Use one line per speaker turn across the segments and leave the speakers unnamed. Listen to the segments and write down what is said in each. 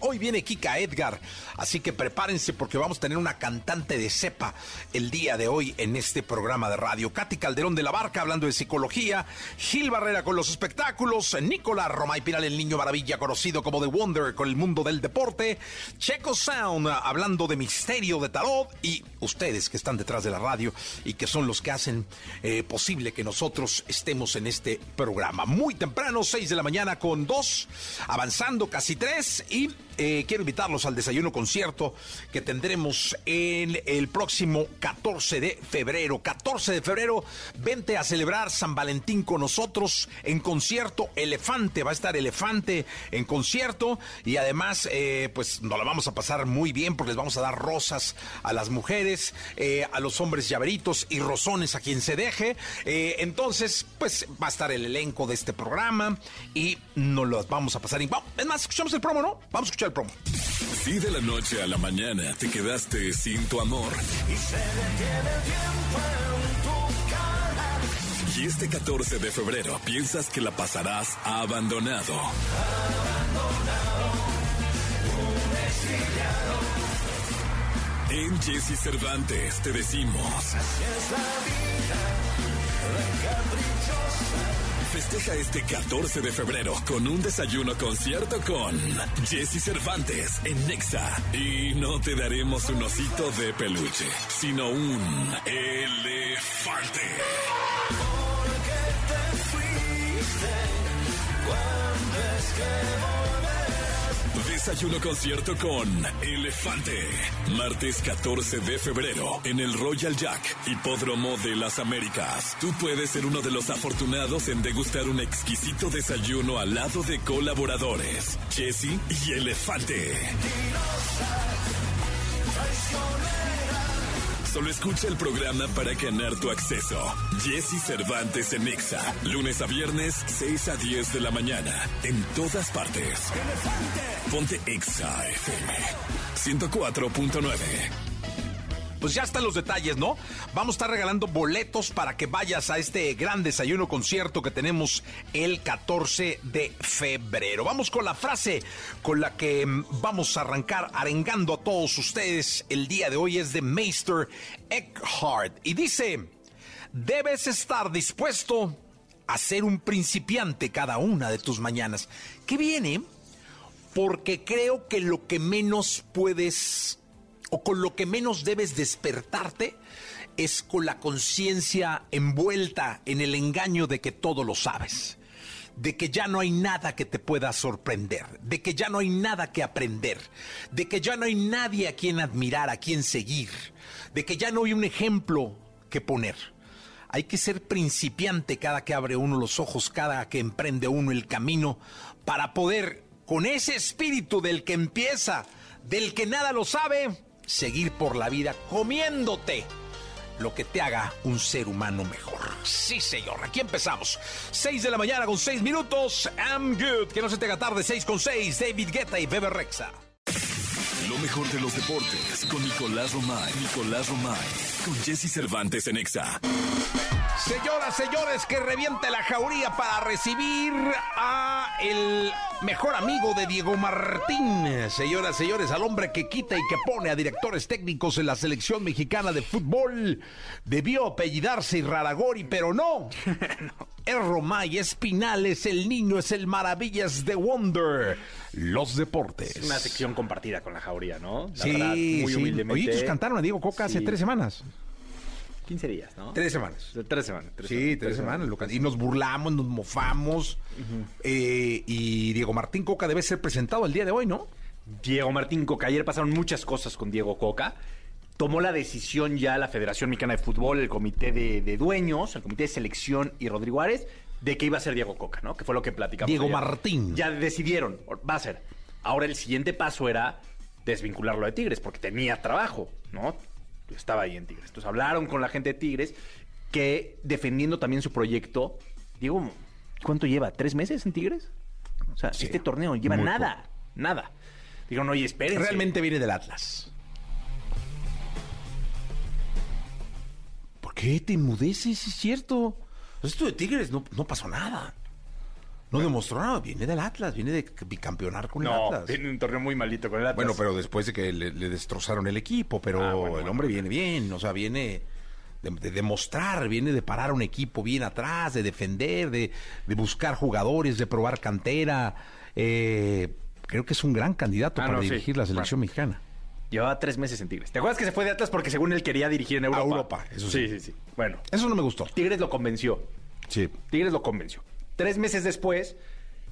Hoy viene Kika Edgar, así que prepárense porque vamos a tener una cantante de cepa el día de hoy en este programa de radio. Katy Calderón de la Barca hablando de psicología, Gil Barrera con los espectáculos, Nicolás Romay Piral, el niño maravilla conocido como The Wonder con el mundo del deporte, Checo Sound hablando de misterio de tarot. Y ustedes que están detrás de la radio y que son los que hacen eh, posible que nosotros estemos en este programa. Muy temprano, 6 de la mañana con 2, avanzando casi 3 y eh, quiero invitarlos al desayuno concierto que tendremos en el próximo 14 de febrero. 14 de febrero, vente a celebrar San Valentín con nosotros en concierto. Elefante, va a estar Elefante en concierto y además, eh, pues nos la vamos a pasar muy bien porque les vamos a dar rosas a las mujeres, eh, a los hombres llaveritos y rosones a quien se deje. entonces, pues va a estar el elenco de este programa y nos lo vamos a pasar. Es más, escuchamos el promo, ¿no? Vamos a escuchar el promo.
Si de la noche a la mañana te quedaste sin tu amor. Y se detiene el tiempo en tu cara. Y este 14 de febrero piensas que la pasarás abandonado. Abandonado. Un En Jesse Cervantes te decimos. Así es la vida, caprichosa. Festeja este 14 de febrero con un desayuno concierto con Jesse Cervantes en Nexa. Y no te daremos un osito de peluche, sino un elefante. Porque te fuiste cuando es que Desayuno concierto con Elefante. Martes 14 de febrero en el Royal Jack, Hipódromo de las Américas. Tú puedes ser uno de los afortunados en degustar un exquisito desayuno al lado de colaboradores, Jesse y Elefante. Solo escucha el programa para ganar tu acceso. Jesse Cervantes en Exa. Lunes a viernes, 6 a 10 de la mañana. En todas partes. Ponte Exa FM 104.9
pues ya están los detalles, ¿no? Vamos a estar regalando boletos para que vayas a este gran desayuno concierto que tenemos el 14 de febrero. Vamos con la frase con la que mm, vamos a arrancar arengando a todos ustedes el día de hoy es de Meister Eckhart y dice, debes estar dispuesto a ser un principiante cada una de tus mañanas. ¿Qué viene? Porque creo que lo que menos puedes o con lo que menos debes despertarte es con la conciencia envuelta en el engaño de que todo lo sabes, de que ya no hay nada que te pueda sorprender, de que ya no hay nada que aprender, de que ya no hay nadie a quien admirar, a quien seguir, de que ya no hay un ejemplo que poner. Hay que ser principiante cada que abre uno los ojos, cada que emprende uno el camino, para poder, con ese espíritu del que empieza, del que nada lo sabe, seguir por la vida comiéndote lo que te haga un ser humano mejor. Sí, señor. Aquí empezamos. 6 de la mañana con 6 minutos. I'm good. Que no se te tarde. 6 con 6. David Guetta y Bebe Rexa.
Lo mejor de los deportes con Nicolás Romay. Nicolás Romay. Con Jesse Cervantes en Exa.
Señoras, señores, que reviente la jauría para recibir a el mejor amigo de Diego Martín. Señoras, señores, al hombre que quita y que pone a directores técnicos en la selección mexicana de fútbol. Debió apellidarse Irraragori, pero no. Es Romay, es Pinales, el niño es el maravillas de Wonder. Los deportes.
Es una sección compartida con la jauría, ¿no? La
sí,
verdad, muy
sí.
humildemente.
Oye, ellos cantaron a Diego Coca hace tres semanas.
15 días, ¿no?
Tres semanas.
Tres semanas. tres
Sí, tres semanas. lo que- Y nos burlamos, nos mofamos. Eh, y Diego Martín Coca debe ser presentado el día de hoy, ¿no?
Diego Martín Coca. Ayer pasaron muchas cosas con Diego Coca. Tomó la decisión ya la Federación Mexicana de Fútbol, el Comité de, de Dueños, el Comité de Selección y Rodrigo Árez, de que iba a ser Diego Coca, ¿no? Que fue lo que platicamos.
Diego
ayer.
Martín.
Ya decidieron, va a ser. Ahora el siguiente paso era desvincularlo de Tigres, porque tenía trabajo, ¿no? Estaba ahí en Tigres. Entonces hablaron con la gente de Tigres que defendiendo también su proyecto. Diego, ¿cuánto lleva? ¿Tres meses en Tigres? O sea,
Sí,
este torneo lleva nada, nada. Dijeron, oye, espérense.
Realmente viene del Atlas. ¿Por qué te enmudeces? Es cierto. Esto de Tigres no, no pasó nada. No demostró nada. Viene del Atlas. Viene de bicampeonar con el
No,
Atlas.
tiene un torneo muy malito con el Atlas.
Bueno, pero después de que le, le destrozaron el equipo, pero
Ah, bueno,
el hombre
bueno.
viene bien, o sea, viene de, de demostrar, viene de parar un equipo bien atrás, de defender, de, de buscar jugadores, de probar cantera. Eh, creo que es un gran candidato
Ah,
para
no, sí.
dirigir la selección mexicana.
Llevaba tres meses en Tigres. ¿Te acuerdas que se fue de Atlas porque según él quería dirigir en Europa?
Europa, eso sí.
Sí, sí, sí. Bueno,
Eso no me gustó.
Tigres lo convenció.
Sí.
Tigres lo convenció. Tres meses después,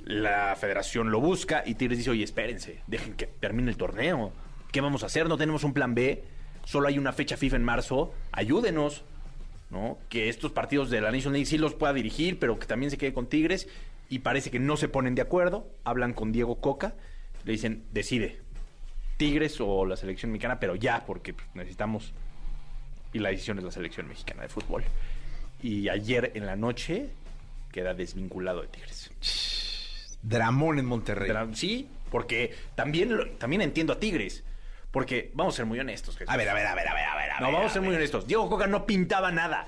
la federación lo busca y Tigres dice, oye, espérense, dejen que termine el torneo. ¿Qué vamos a hacer? No tenemos un plan B. Solo hay una fecha FIFA en marzo. Ayúdenos, ¿no? Que estos partidos de la Nation League sí los pueda dirigir, pero que también se quede con Tigres. Y parece que no se ponen de acuerdo. Hablan con Diego Coca. Le dicen, decide. Tigres o la selección mexicana, pero ya, porque pues, necesitamos... Y la decisión es la selección mexicana de fútbol. Y ayer en la noche queda desvinculado de Tigres.
Dramón en Monterrey.
Sí, porque también, lo- también entiendo a Tigres. Porque vamos a ser muy honestos. Jesús.
A ver, a ver, a ver, a ver, a ver.
No, vamos a ser muy honestos. Diego Coca no pintaba nada.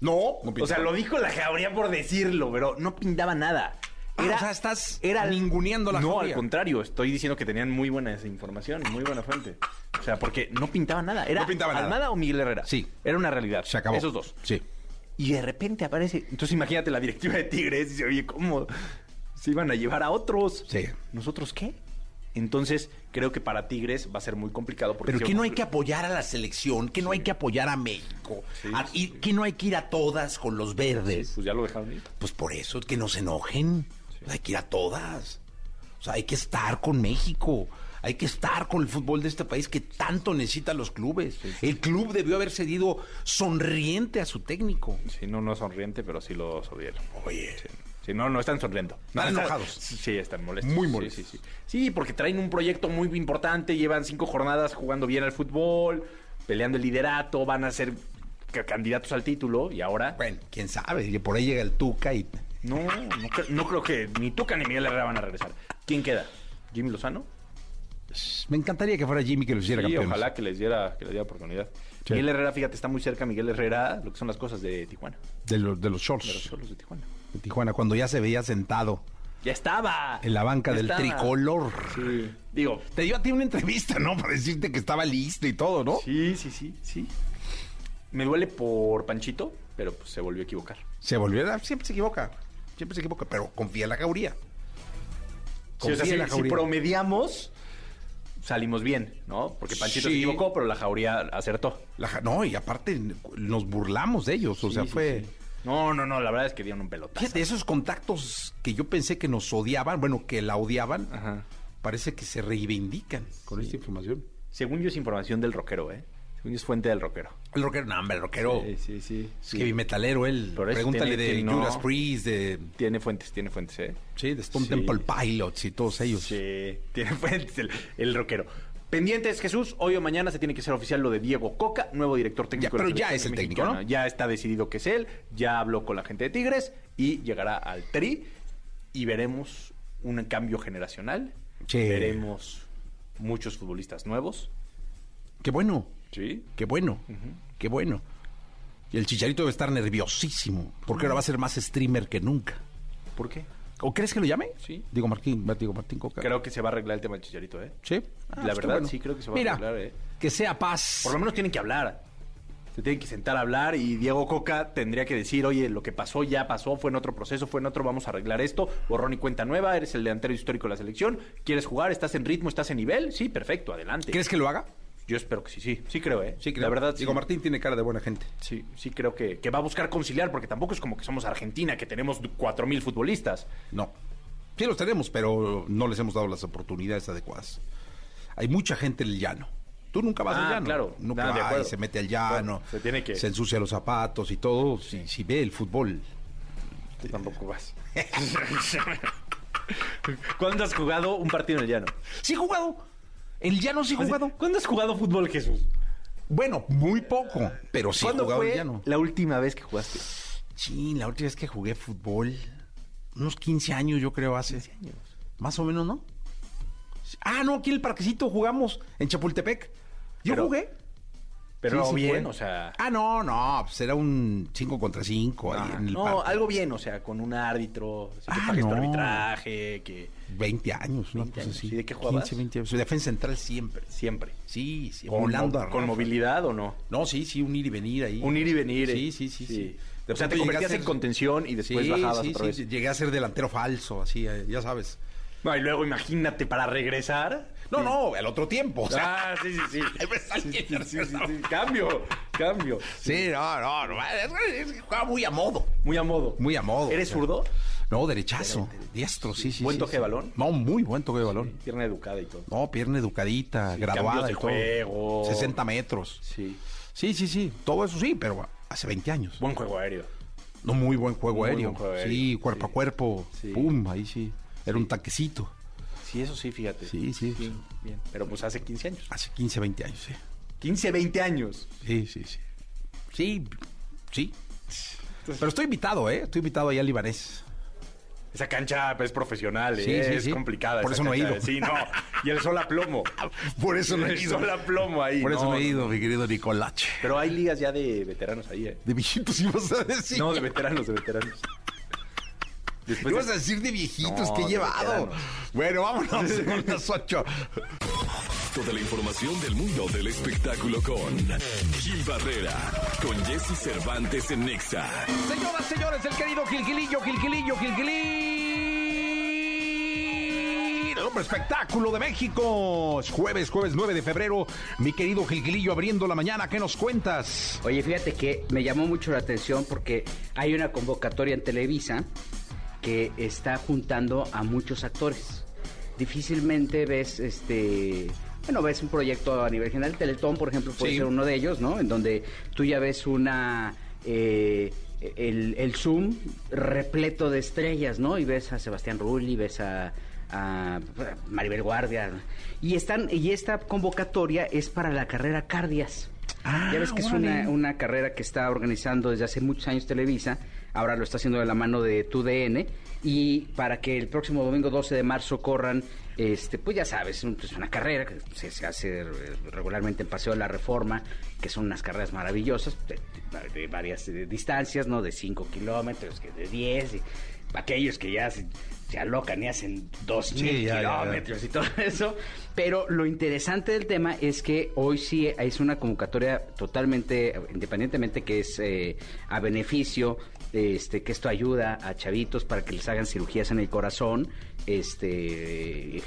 No, no
O sea, lo dijo la jauría por decirlo, pero no pintaba nada.
Ah, o sea, estás ninguneando la
No, al contrario, estoy diciendo que tenían muy buena esa información, muy buena fuente. O sea, porque no pintaba nada. Era
No pintaba nada.
Almada o Miguel Herrera.
Sí.
Era una realidad.
Se acabó.
Esos dos.
Sí.
Y de repente aparece. Entonces imagínate la directiva de Tigres y dice, oye, ¿cómo se iban a llevar a otros?
Sí.
¿Nosotros qué? Entonces, creo que para Tigres va a ser muy complicado. Porque
Pero que no hay que apoyar a la selección, que no hay que apoyar a México,
Sí,
a-
sí,
y que no hay que ir a todas con los verdes.
Pues ya lo dejaron ir.
Pues por eso, que no se enojen. Hay que ir a todas. O sea, hay que estar con México. Hay que estar con el fútbol de este país que tanto necesitan los clubes. El club debió haber cedido sonriente a su técnico.
Sí, no, no sonriente, pero sí lo odiaron.
Oye.
Sí, no, no están sonriendo.
Están
No,
enojados.
Sí, están molestos.
Muy
Sí,
molestos.
Sí, sí, Sí, porque traen un proyecto muy importante, llevan cinco jornadas jugando bien al fútbol, peleando el liderato, van a ser ca- candidatos al título y ahora...
Bueno, quién sabe. y Por ahí llega el Tuca y.
No, no, no creo que ni Tuca ni Miguel Herrera van a regresar. ¿Quién queda? ¿Jimmy Lozano?
Me encantaría que fuera Jimmy que lo hiciera
Sí,
campeón.
ojalá que les diera, que les diera oportunidad.
Sí.
Miguel Herrera, fíjate, está muy cerca Miguel Herrera, lo que son las cosas de Tijuana,
De, los de los shorts
de los solos de Tijuana.
de Tijuana, cuando ya se veía sentado
¡Ya estaba!
en la banca
Ya
del
estaba.
tricolor.
Sí. Digo,
Te dio a ti una entrevista, ¿no? Para decirte que estaba listo y todo, ¿no?
Sí, sí, sí, sí. Me duele por Panchito, pero pues se volvió a equivocar.
Se volvió a... Siempre se equivoca. Siempre se equivoca, pero confía en la jauría.
Sí, o sea, si, promediamos, salimos bien, ¿no? Porque Panchito
Sí.
se equivocó, pero la jauría acertó.
La no, y aparte nos burlamos de ellos. O sea,
Sí,
fue...
No, no, no, la verdad es que dieron un pelotazo.
Fíjate, esos contactos que yo pensé que nos odiaban, bueno, que la odiaban,
Ajá.
parece que se reivindican con esta información.
Según yo es información del rockero, ¿eh? Es fuente del rockero.
El rockero, no, hombre, el rockero.
Sí, sí, sí.
Es
sí.
heavy metalero él.
Por eso
Pregúntale
tiene
de
no-
Judas Priest, de,
Tiene fuentes, tiene fuentes, ¿eh?
sí, de Stone
Sí.
Temple Pilots y todos ellos.
Sí, tiene fuentes el, el rockero. Pendientes, Jesús, hoy o mañana se tiene que ser oficial lo de Diego Coca, nuevo director técnico.
Ya,
de
pero ya
selección
es el técnico. ¿no?
Ya está decidido que es él, ya habló con la gente de Tigres y llegará al Tri y veremos un cambio generacional.
Sí.
Veremos muchos futbolistas nuevos.
Qué bueno,
Sí.
qué bueno, qué bueno. Y el Chicharito debe estar nerviosísimo, porque ahora va a ser más streamer que nunca.
¿Por qué?
¿O crees que lo llame?
Sí.
Digo Martín, digo Martín Coca.
Creo que se va a arreglar el tema del chicharito, ¿eh?
Sí.
La
qué
verdad, sí, creo que se va a arreglar, ¿eh?
que sea paz.
Por lo menos tienen que hablar. Se tienen que sentar a hablar y Diego Coca tendría que decir, oye, lo que pasó ya pasó, fue en otro proceso, fue en otro, vamos a arreglar esto. Borrón y cuenta nueva, eres el delantero histórico de la selección, ¿quieres jugar? ¿Estás en ritmo? ¿Estás en nivel? Sí, perfecto, adelante.
¿Crees que lo haga?
Yo espero que sí, sí, sí creo, ¿eh?
Sí, creo.
La verdad,
Digo,
sí.
Martín tiene cara de buena gente.
Sí, sí creo que, que va a buscar conciliar, porque tampoco es como que somos Argentina, que tenemos cuatro mil futbolistas.
No. Sí los tenemos, pero no les hemos dado las oportunidades adecuadas. Hay mucha gente en el llano. Tú nunca vas
Ah,
al llano.
claro.
Nunca
Ah, de
va y se mete al llano.
Bueno, se tiene que-
Se ensucia los zapatos y todo. Si, si ve el fútbol.
Tú tampoco vas. ¿Cuándo has jugado un partido en el llano?
Sí he jugado. El llano sí he jugado.
¿Cuándo has jugado fútbol, Jesús?
Bueno, muy poco, pero sí he
¿Cuándo
jugado
fue
el llano.
la última vez que jugaste?
Sí, la última vez que jugué fútbol, unos 15 años yo creo hace.
años.
Más o menos, ¿no? Ah, no, aquí en el parquecito jugamos, en Chapultepec. Yo
Pero-
jugué.
Pero
Sí, sí
bien,
fue.
o sea...
Ah, no, no, pues era un 5 contra 5 ahí
Ah,
en el
no,
parque.
algo bien, o sea, con un árbitro, así que
Ah,
pagues tu
no.
arbitraje, que
20 años, ¿no?
20
Pues
años.
así,
¿Y de qué jugabas?
15, 20 años. Defensa central siempre.
siempre.
Sí, sí,
¿Con,
emulando a
con movilidad o no?
No, sí, sí, un ir y venir ahí.
Un ir y venir. eh.
Sí, sí, sí. sí.
O sea, te convertías en
ser-
contención y después
sí,
bajabas
sí,
otra
sí,
vez.
sí, Llegué a ser delantero falso, así, eh, ya sabes.
No, y luego imagínate para regresar.
No, no, al otro tiempo. o sea,
Ah, sí, sí, sí. Cambio, cambio.
Sí, no, no, no, jugaba muy a modo.
Muy a modo.
Muy a modo.
¿Eres zurdo?
No, derechazo. Diestro, sí, sí.
¿Buen toque de balón?
No, muy buen toque de balón.
Pierna educada y todo.
No, pierna educadita, graduada
de
y todo.
juego.
60 metros.
Sí.
Sí, sí, sí. Todo eso sí, pero hace 20 años.
Buen juego aéreo.
No, muy buen juego
Muy
aéreo.
buen juego aéreo,
Sí, cuerpo a cuerpo. Pum, ahí sí. Era un taquecito.
Sí, eso sí, fíjate.
Sí, sí.
Bien, bien. Pero pues hace 15 años.
Hace 15, 20 años, sí.
15, 20 años.
Sí, sí, sí. Sí, sí. Pero estoy invitado, ¿eh? Estoy invitado ahí al libanés.
Esa cancha pues, es profesional, ¿eh?
Sí, sí,
es
sí.
complicada.
Por eso no he ido.
Sí, no. Y el sol a plomo.
Por eso no he
El
ido.
sol a plomo ahí.
Por eso no he
no.
ido, mi querido Nicolache.
Pero hay ligas ya de veteranos ahí, ¿eh?
De viejitos ibas a decir.
No, de veteranos, de veteranos. Después
ibas
de-
a decir de viejitos
No,
que he llevado. Bueno, vámonos con las ocho.
Toda la información del mundo del espectáculo con Gil Barrera, con Jesse Cervantes en Nexa.
Señoras, señores, el querido Gilgilillo, Gilgilillo, Gilgilillo. El hombre espectáculo de México. Es jueves, jueves 9 de febrero. Mi querido Gilgilillo abriendo la mañana. ¿Qué nos cuentas?
Oye, fíjate que me llamó mucho la atención porque hay una convocatoria en Televisa que está juntando a muchos actores. Difícilmente ves este. Bueno, ves un proyecto a nivel general. Teletón, por ejemplo, puede
Sí.
ser uno de ellos, ¿no? En donde tú ya ves una. eh, el, el Zoom repleto de estrellas, ¿no? Y ves a Sebastián Rulli, ves a, a Maribel Guardia. Y, están, y esta convocatoria es para la carrera Cardias.
Ah,
ya ves que es una, una carrera que está organizando desde hace muchos años Televisa, ahora lo está haciendo de la mano de TUDN, y para que el próximo domingo 12 de marzo corran, este, pues ya sabes, es un- es una carrera que se, se hace eh, regularmente en Paseo de la Reforma, que son unas carreras maravillosas, de, de- de varias eh, distancias, ¿no? De 5 kilómetros, que de 10, y aquellos que ya se, se alocan y hacen 2
Sí,
mil
ya, ya, ya.
kilómetros y todo eso. Pero lo interesante del tema es que hoy sí es una convocatoria totalmente, independientemente que es eh, a beneficio, este, que esto ayuda a chavitos para que les hagan cirugías en el corazón, este,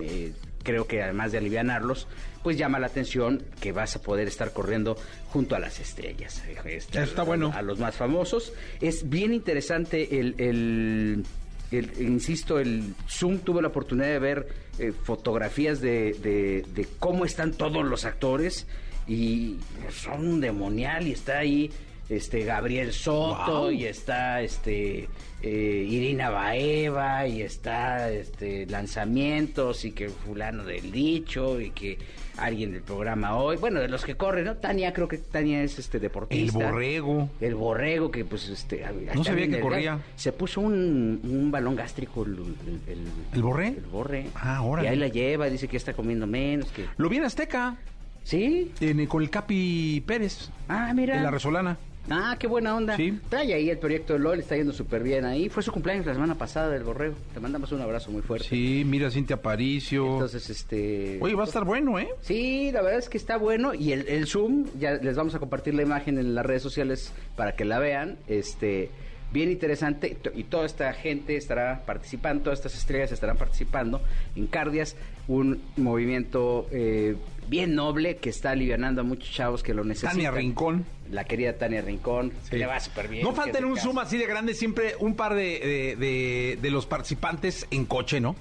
eh, creo que además de alivianarlos, pues llama la atención que vas a poder estar corriendo junto a las estrellas. Este,
está bueno.
A los más famosos. Es bien interesante el- el el- insisto, el Zoom tuve la oportunidad de ver eh, fotografías de, de- de cómo están todos los actores y son un demonial y está ahí este Gabriel Soto
Wow.
y está este eh, Irina Baeva y está este lanzamientos y que fulano del dicho y que alguien del programa hoy bueno de los que corren no Tania creo que Tania es este
El
deportista
borrego.
el borrego que pues este
No sabía que
el-
corría.
se puso un, un balón gástrico el, el, el-
¿El borré?
el borre
Ah, órale.
y ahí la lleva dice que está comiendo menos que
Lo vi en Azteca,
sí
en- con el Capi Pérez,
ah mira
en la Resolana.
Ah, qué buena onda.
Sí.
Trae ahí el proyecto de LOL, está yendo súper bien ahí. Fue su cumpleaños la semana pasada del Borrego. Te mandamos un abrazo muy fuerte.
Sí, mira Cintia Aparicio.
Entonces, este...
Oye, va a estar bueno, ¿eh?
Sí, la verdad es que está bueno y el, el Zoom, ya les vamos a compartir la imagen en las redes sociales para que la vean, este, bien interesante y toda esta gente estará participando, todas estas estrellas estarán participando en Cardias, un movimiento eh, bien noble que está alivianando a muchos chavos que lo necesitan.
Tania Rincón.
La querida Tania Rincón, que le va súper bien.
No falta en un
casa.
Zoom así de grande siempre un par de, de, de- de los participantes en coche, ¿no?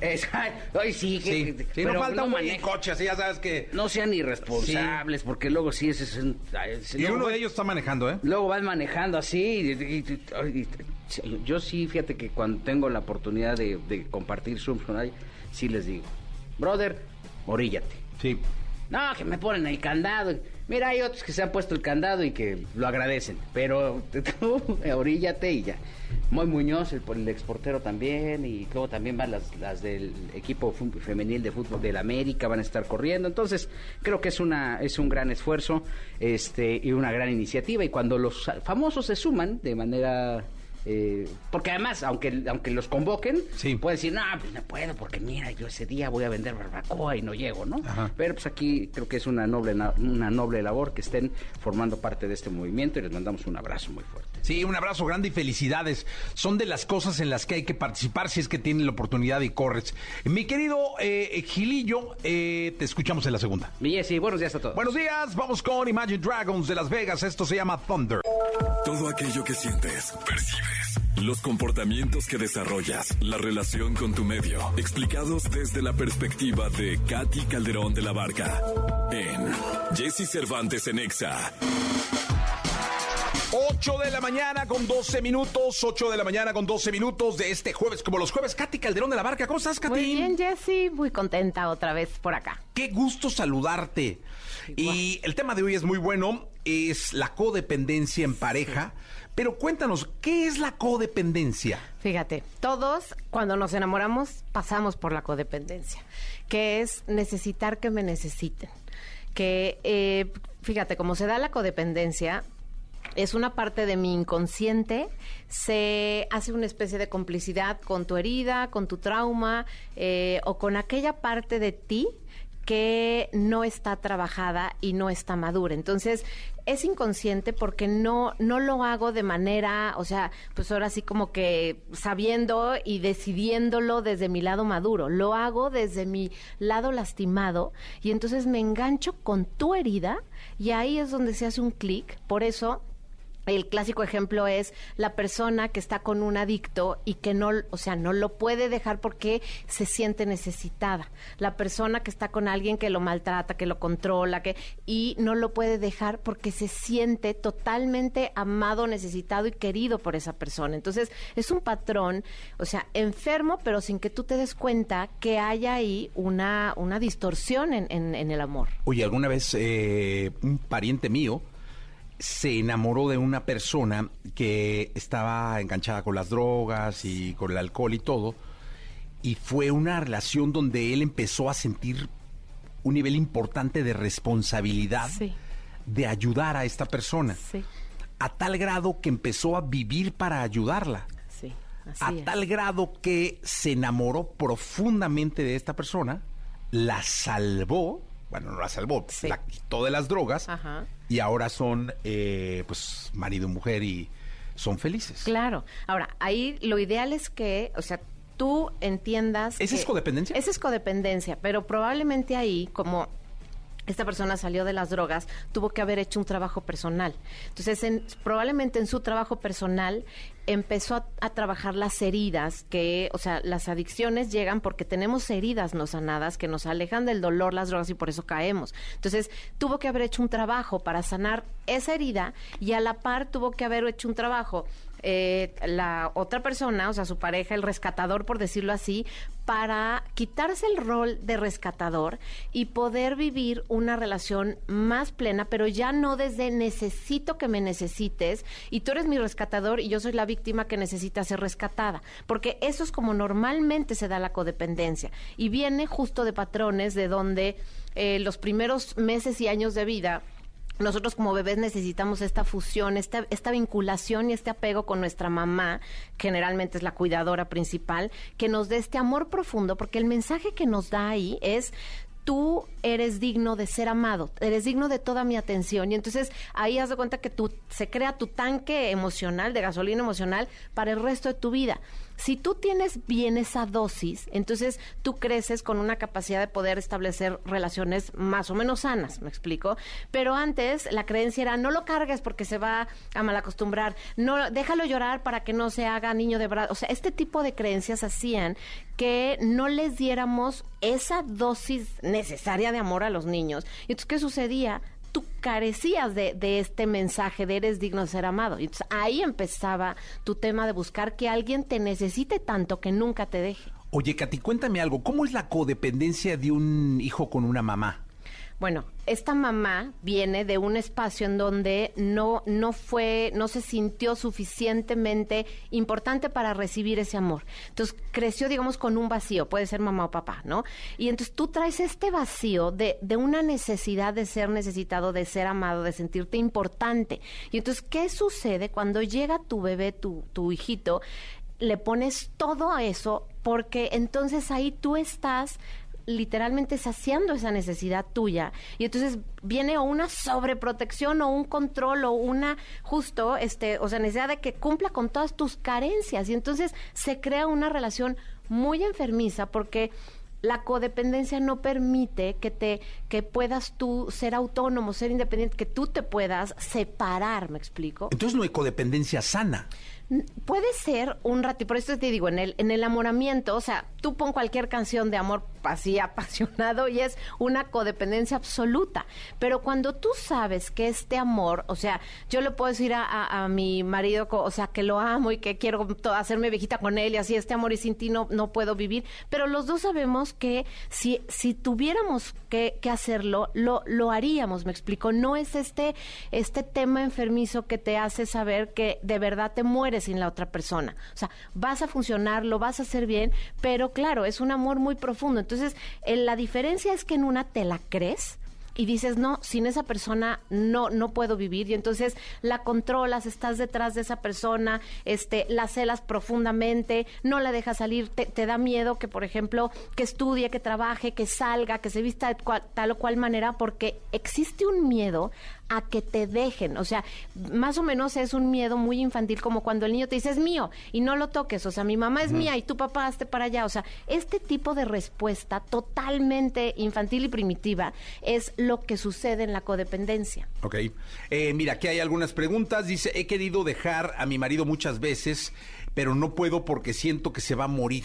Exacto. Ay, sí, que-
Sí, sí, no
pero
falta un
manejen-
coche, así ya sabes que...
No sean irresponsables, porque luego sí ese es un...
Y uno de ellos está manejando, ¿eh?
Luego van manejando así. y- yo sí, fíjate que cuando tengo la oportunidad de, de compartir Zooms con alguien, sí les digo, brother, oríllate.
Sí.
No, que me ponen el candado. Mira, hay otros que se han puesto el candado y que lo agradecen, pero tú, oríllate y ya. Moy Muñoz, el, exportero también, y luego también van las, las del equipo femenil de fútbol del América, van a estar corriendo. Entonces, creo que es una es un gran esfuerzo este y una gran iniciativa. Y cuando los famosos se suman de manera... eh, porque además, aunque, aunque los convoquen,
Sí.
pueden decir, no, pues no puedo, porque mira, yo ese día voy a vender barbacoa y no llego, ¿no?
Ajá.
Pero pues aquí creo que es una noble, na- una noble labor que estén formando parte de este movimiento y les mandamos un abrazo muy fuerte.
Sí, un abrazo grande y felicidades. Son de las cosas en las que hay que participar si es que tienen la oportunidad y corres. Mi querido eh, Gilillo, eh, te escuchamos en la segunda.
Y Jessy, buenos días a todos.
Buenos días, vamos con Imagine Dragons de Las Vegas. Esto se llama Thunder.
Todo aquello que sientes, percibes, los comportamientos que desarrollas, la relación con tu medio, explicados desde la perspectiva de Katy Calderón de la Barca en Jesse Cervantes en Exa.
8 de la mañana con 12 minutos, 8 de la mañana con 12 minutos de este jueves, como los jueves. Katy Calderón de la Barca, ¿cómo estás, Katy?
Muy bien, Jessy, muy contenta otra vez por acá.
Qué gusto saludarte. Y el tema de hoy es muy bueno, es la codependencia en pareja. Pero cuéntanos, ¿qué es la codependencia?
Fíjate, todos cuando nos enamoramos pasamos por la codependencia, que es necesitar que me necesiten. Que, eh, fíjate, como se da la codependencia, es una parte de mi inconsciente, se hace una especie de complicidad con tu herida, con tu trauma eh, o con aquella parte de ti que no está trabajada y no está madura. Entonces, es inconsciente porque no, no lo hago de manera, o sea, pues ahora sí como que sabiendo y decidiéndolo desde mi lado maduro. Lo hago desde mi lado lastimado y entonces me engancho con tu herida y ahí es donde se hace un clic. Por eso el clásico ejemplo es la persona que está con un adicto y que no, o sea, no lo puede dejar porque se siente necesitada. La persona que está con alguien que lo maltrata, que lo controla, que y no lo puede dejar porque se siente totalmente amado, necesitado y querido por esa persona. Entonces, es un patrón, o sea, enfermo, pero sin que tú te des cuenta que haya ahí una, una distorsión en, en- en el amor.
Oye, alguna vez eh, un pariente mío se enamoró de una persona que estaba enganchada con las drogas y con el alcohol y todo. Y fue una relación donde él empezó a sentir un nivel importante de responsabilidad
Sí.
de ayudar a esta persona.
Sí,
A tal grado que empezó a vivir para ayudarla.
sí. Así
a
es.
tal grado que se enamoró profundamente de esta persona, la salvó, bueno, no la salvó,
Sí.
la quitó de las drogas
Ajá.
y ahora son, eh, pues, marido y mujer y son felices.
Claro. Ahora, ahí lo ideal es que, o sea, tú entiendas.
¿Esa
que-
es codependencia?
Esa es codependencia, pero probablemente ahí, como esta persona salió de las drogas, tuvo que haber hecho un trabajo personal. Entonces, en- probablemente en su trabajo personal empezó a, a trabajar las heridas, que, o sea, las adicciones llegan porque tenemos heridas no sanadas que nos alejan del dolor, las drogas y por eso caemos. Entonces, tuvo que haber hecho un trabajo para sanar esa herida y a la par tuvo que haber hecho un trabajo eh, la otra persona, o sea, su pareja, el rescatador, por decirlo así, para quitarse el rol de rescatador y poder vivir una relación más plena, pero ya no desde necesito que me necesites y tú eres mi rescatador y yo soy la víctima que necesita ser rescatada, porque eso es como normalmente se da la codependencia y viene justo de patrones de donde eh, los primeros meses y años de vida nosotros como bebés necesitamos esta fusión, esta, esta vinculación y este apego con nuestra mamá, generalmente es la cuidadora principal, que nos dé este amor profundo, porque el mensaje que nos da ahí es tú eres digno de ser amado, eres digno de toda mi atención. Y entonces ahí haz de cuenta que se crea tu tanque emocional, de gasolina emocional, para el resto de tu vida. Si tú tienes bien esa dosis, entonces tú creces con una capacidad de poder establecer relaciones más o menos sanas, ¿me explico? Pero antes la creencia era no lo cargues porque se va a malacostumbrar, no déjalo llorar para que no se haga niño de brazo. O sea, este tipo de creencias hacían que no les diéramos esa dosis necesaria de amor a los niños. Y entonces, ¿qué sucedía? Tú carecías de, este mensaje de eres digno de ser amado. Y ahí empezaba tu tema de buscar que alguien te necesite tanto que nunca te deje.
Oye, Katy, cuéntame algo. ¿Cómo es la codependencia de un hijo con una mamá?
Bueno, esta mamá viene de un espacio en donde no, no fue, no se sintió suficientemente importante para recibir ese amor. Entonces creció, digamos, con un vacío, puede ser mamá o papá, ¿no? Y entonces tú traes este vacío de, de una necesidad de ser necesitado, de ser amado, de sentirte importante. Y entonces, ¿qué sucede cuando llega tu bebé, tu, tu hijito? Le pones todo a eso porque entonces ahí tú estás literalmente saciando esa necesidad tuya. Y entonces viene o una sobreprotección o un control o una justo, este, o sea, necesidad de que cumpla con todas tus carencias. Y entonces se crea una relación muy enfermiza porque la codependencia no permite que te que puedas tú ser autónomo, ser independiente, que tú te puedas separar, ¿me explico?
Entonces no hay codependencia sana.
Puede ser un rato, y por eso te digo, en el, en el enamoramiento, o sea, tú pon cualquier canción de amor así apasionado y es una codependencia absoluta. Pero cuando tú sabes que este amor, o sea, yo le puedo decir a, mi marido, o sea, que lo amo y que quiero hacerme viejita con él y así, este amor y sin ti no, no puedo vivir. Pero los dos sabemos que si, si tuviéramos que, que hacerlo, lo, lo haríamos, me explico. No es este, este tema enfermizo que te hace saber que de verdad te mueres sin la otra persona. O sea, vas a funcionar, lo vas a hacer bien, pero claro, es un amor muy profundo. Entonces, la diferencia es que en una te la crees y dices, no, sin esa persona no, no puedo vivir. Y entonces la controlas, estás detrás de esa persona, este, la celas profundamente, no la dejas salir, te, da miedo que, por ejemplo, que estudie, que trabaje, que salga, que se vista de tal o cual manera, porque existe un miedo a que te dejen. O sea, más o menos es un miedo muy infantil, como cuando el niño te dice es mío y no lo toques. O sea, mi mamá es mía y tu papá hazte para allá. O sea, este tipo de respuesta totalmente infantil y primitiva es lo que sucede en la codependencia.
Ok. Eh, mira, aquí hay algunas preguntas. Dice, he querido dejar a mi marido muchas veces, pero no puedo porque siento que se va a morir.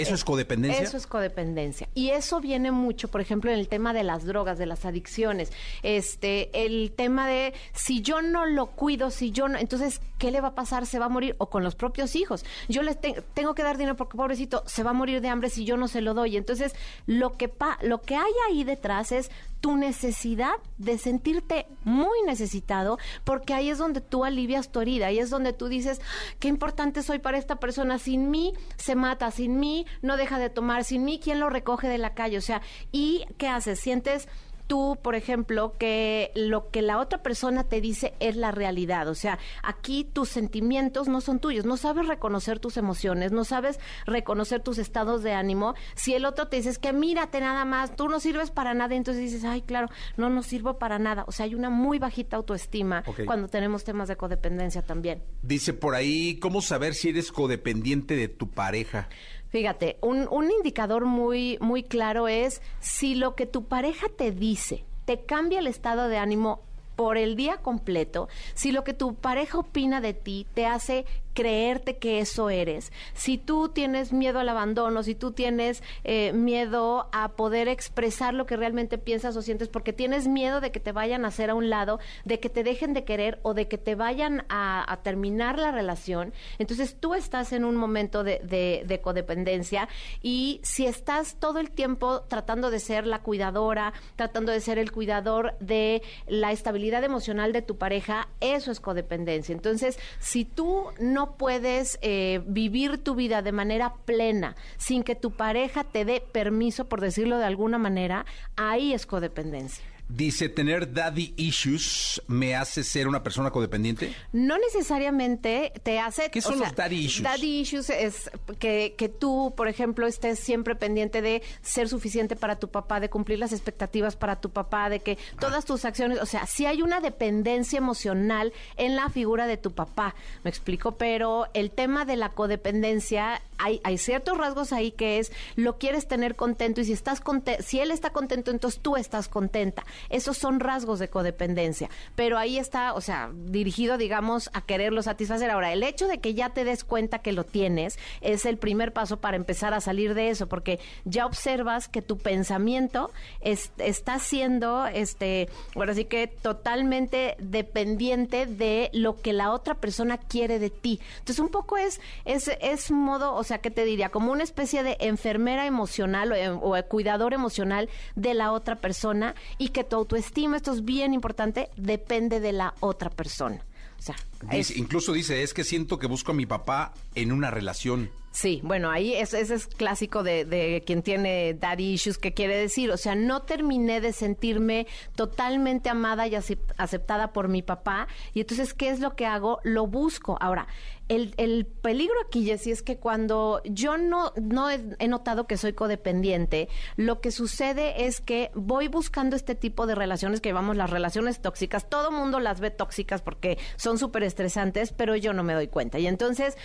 ¿Eso es codependencia?
Eso es codependencia. Y eso viene mucho, por ejemplo, en el tema de las drogas, de las adicciones. Este, el tema de si yo no lo cuido, si yo no, entonces, ¿qué le va a pasar? ¿Se va a morir? O con los propios hijos. Yo les tengo que dar dinero porque pobrecito se va a morir de hambre si yo no se lo doy. Entonces, lo que pa lo que hay ahí detrás es tu necesidad de sentirte muy necesitado, porque ahí es donde tú alivias tu herida, ahí es donde tú dices, qué importante soy para esta persona, sin mí se mata, sin mí no deja de tomar, sin mí quién lo recoge de la calle, o sea, ¿y qué haces? Sientes tú, por ejemplo, que lo que la otra persona te dice es la realidad. O sea, aquí tus sentimientos no son tuyos, no sabes reconocer tus emociones, no sabes reconocer tus estados de ánimo. Si el otro te dice es que mírate nada más, tú no sirves para nada, entonces dices, ay, claro, no, no sirvo para nada. O sea, hay una muy bajita autoestima cuando tenemos temas de codependencia también.
Dice por ahí, ¿cómo saber si eres codependiente de tu pareja?
Fíjate, un, un indicador muy, muy claro es si lo que tu pareja te dice te cambia el estado de ánimo por el día completo, si lo que tu pareja opina de ti te hace creerte que eso eres. Si tú tienes miedo al abandono, si tú tienes eh, miedo a poder expresar lo que realmente piensas o sientes, porque tienes miedo de que te vayan a hacer a un lado, de que te dejen de querer o de que te vayan a, terminar la relación, entonces tú estás en un momento de, de codependencia y si estás todo el tiempo tratando de ser la cuidadora, tratando de ser el cuidador de la estabilidad emocional de tu pareja, eso es codependencia. Entonces, si tú no no puedes eh, vivir tu vida de manera plena sin que tu pareja te dé permiso, por decirlo de alguna manera, ahí es codependencia.
Dice, tener daddy issues me hace ser una persona codependiente.
No necesariamente te hace...
¿Qué son los daddy issues?
Daddy issues es que, que tú, por ejemplo, estés siempre pendiente de ser suficiente para tu papá, de cumplir las expectativas para tu papá, de que todas tus acciones, o sea, si hay una dependencia emocional en la figura de tu papá, me explico, pero el tema de la codependencia, hay, hay ciertos rasgos ahí que es, lo quieres tener contento y si estás si él está contento, entonces tú estás contenta. Esos son rasgos de codependencia. Pero ahí está, o sea, dirigido, digamos, a quererlo satisfacer. Ahora, el hecho de que ya te des cuenta que lo tienes es el primer paso para empezar a salir de eso, porque ya observas que tu pensamiento está siendo, este, ahora sí que totalmente dependiente de lo que la otra persona quiere de ti. Entonces, un poco es, es, es modo, o sea, ¿qué te diría? Como una especie de enfermera emocional o, o cuidador emocional de la otra persona y que tu autoestima, esto es bien importante, depende de la otra persona. O sea,
Dice- incluso dice, es que siento que busco a mi papá en una relación.
Sí, bueno, ahí es- ese es clásico de, de quien tiene daddy issues, que quiere decir, o sea, no terminé de sentirme totalmente amada y acep- aceptada por mi papá, y entonces, ¿qué es lo que hago? Lo busco. Ahora, el, el peligro aquí, Jessy, es que cuando yo no, no he, notado que soy codependiente, lo que sucede es que voy buscando este tipo de relaciones que llamamos las relaciones tóxicas. Todo mundo las ve tóxicas porque son súper estresantes, pero yo no me doy cuenta. Y entonces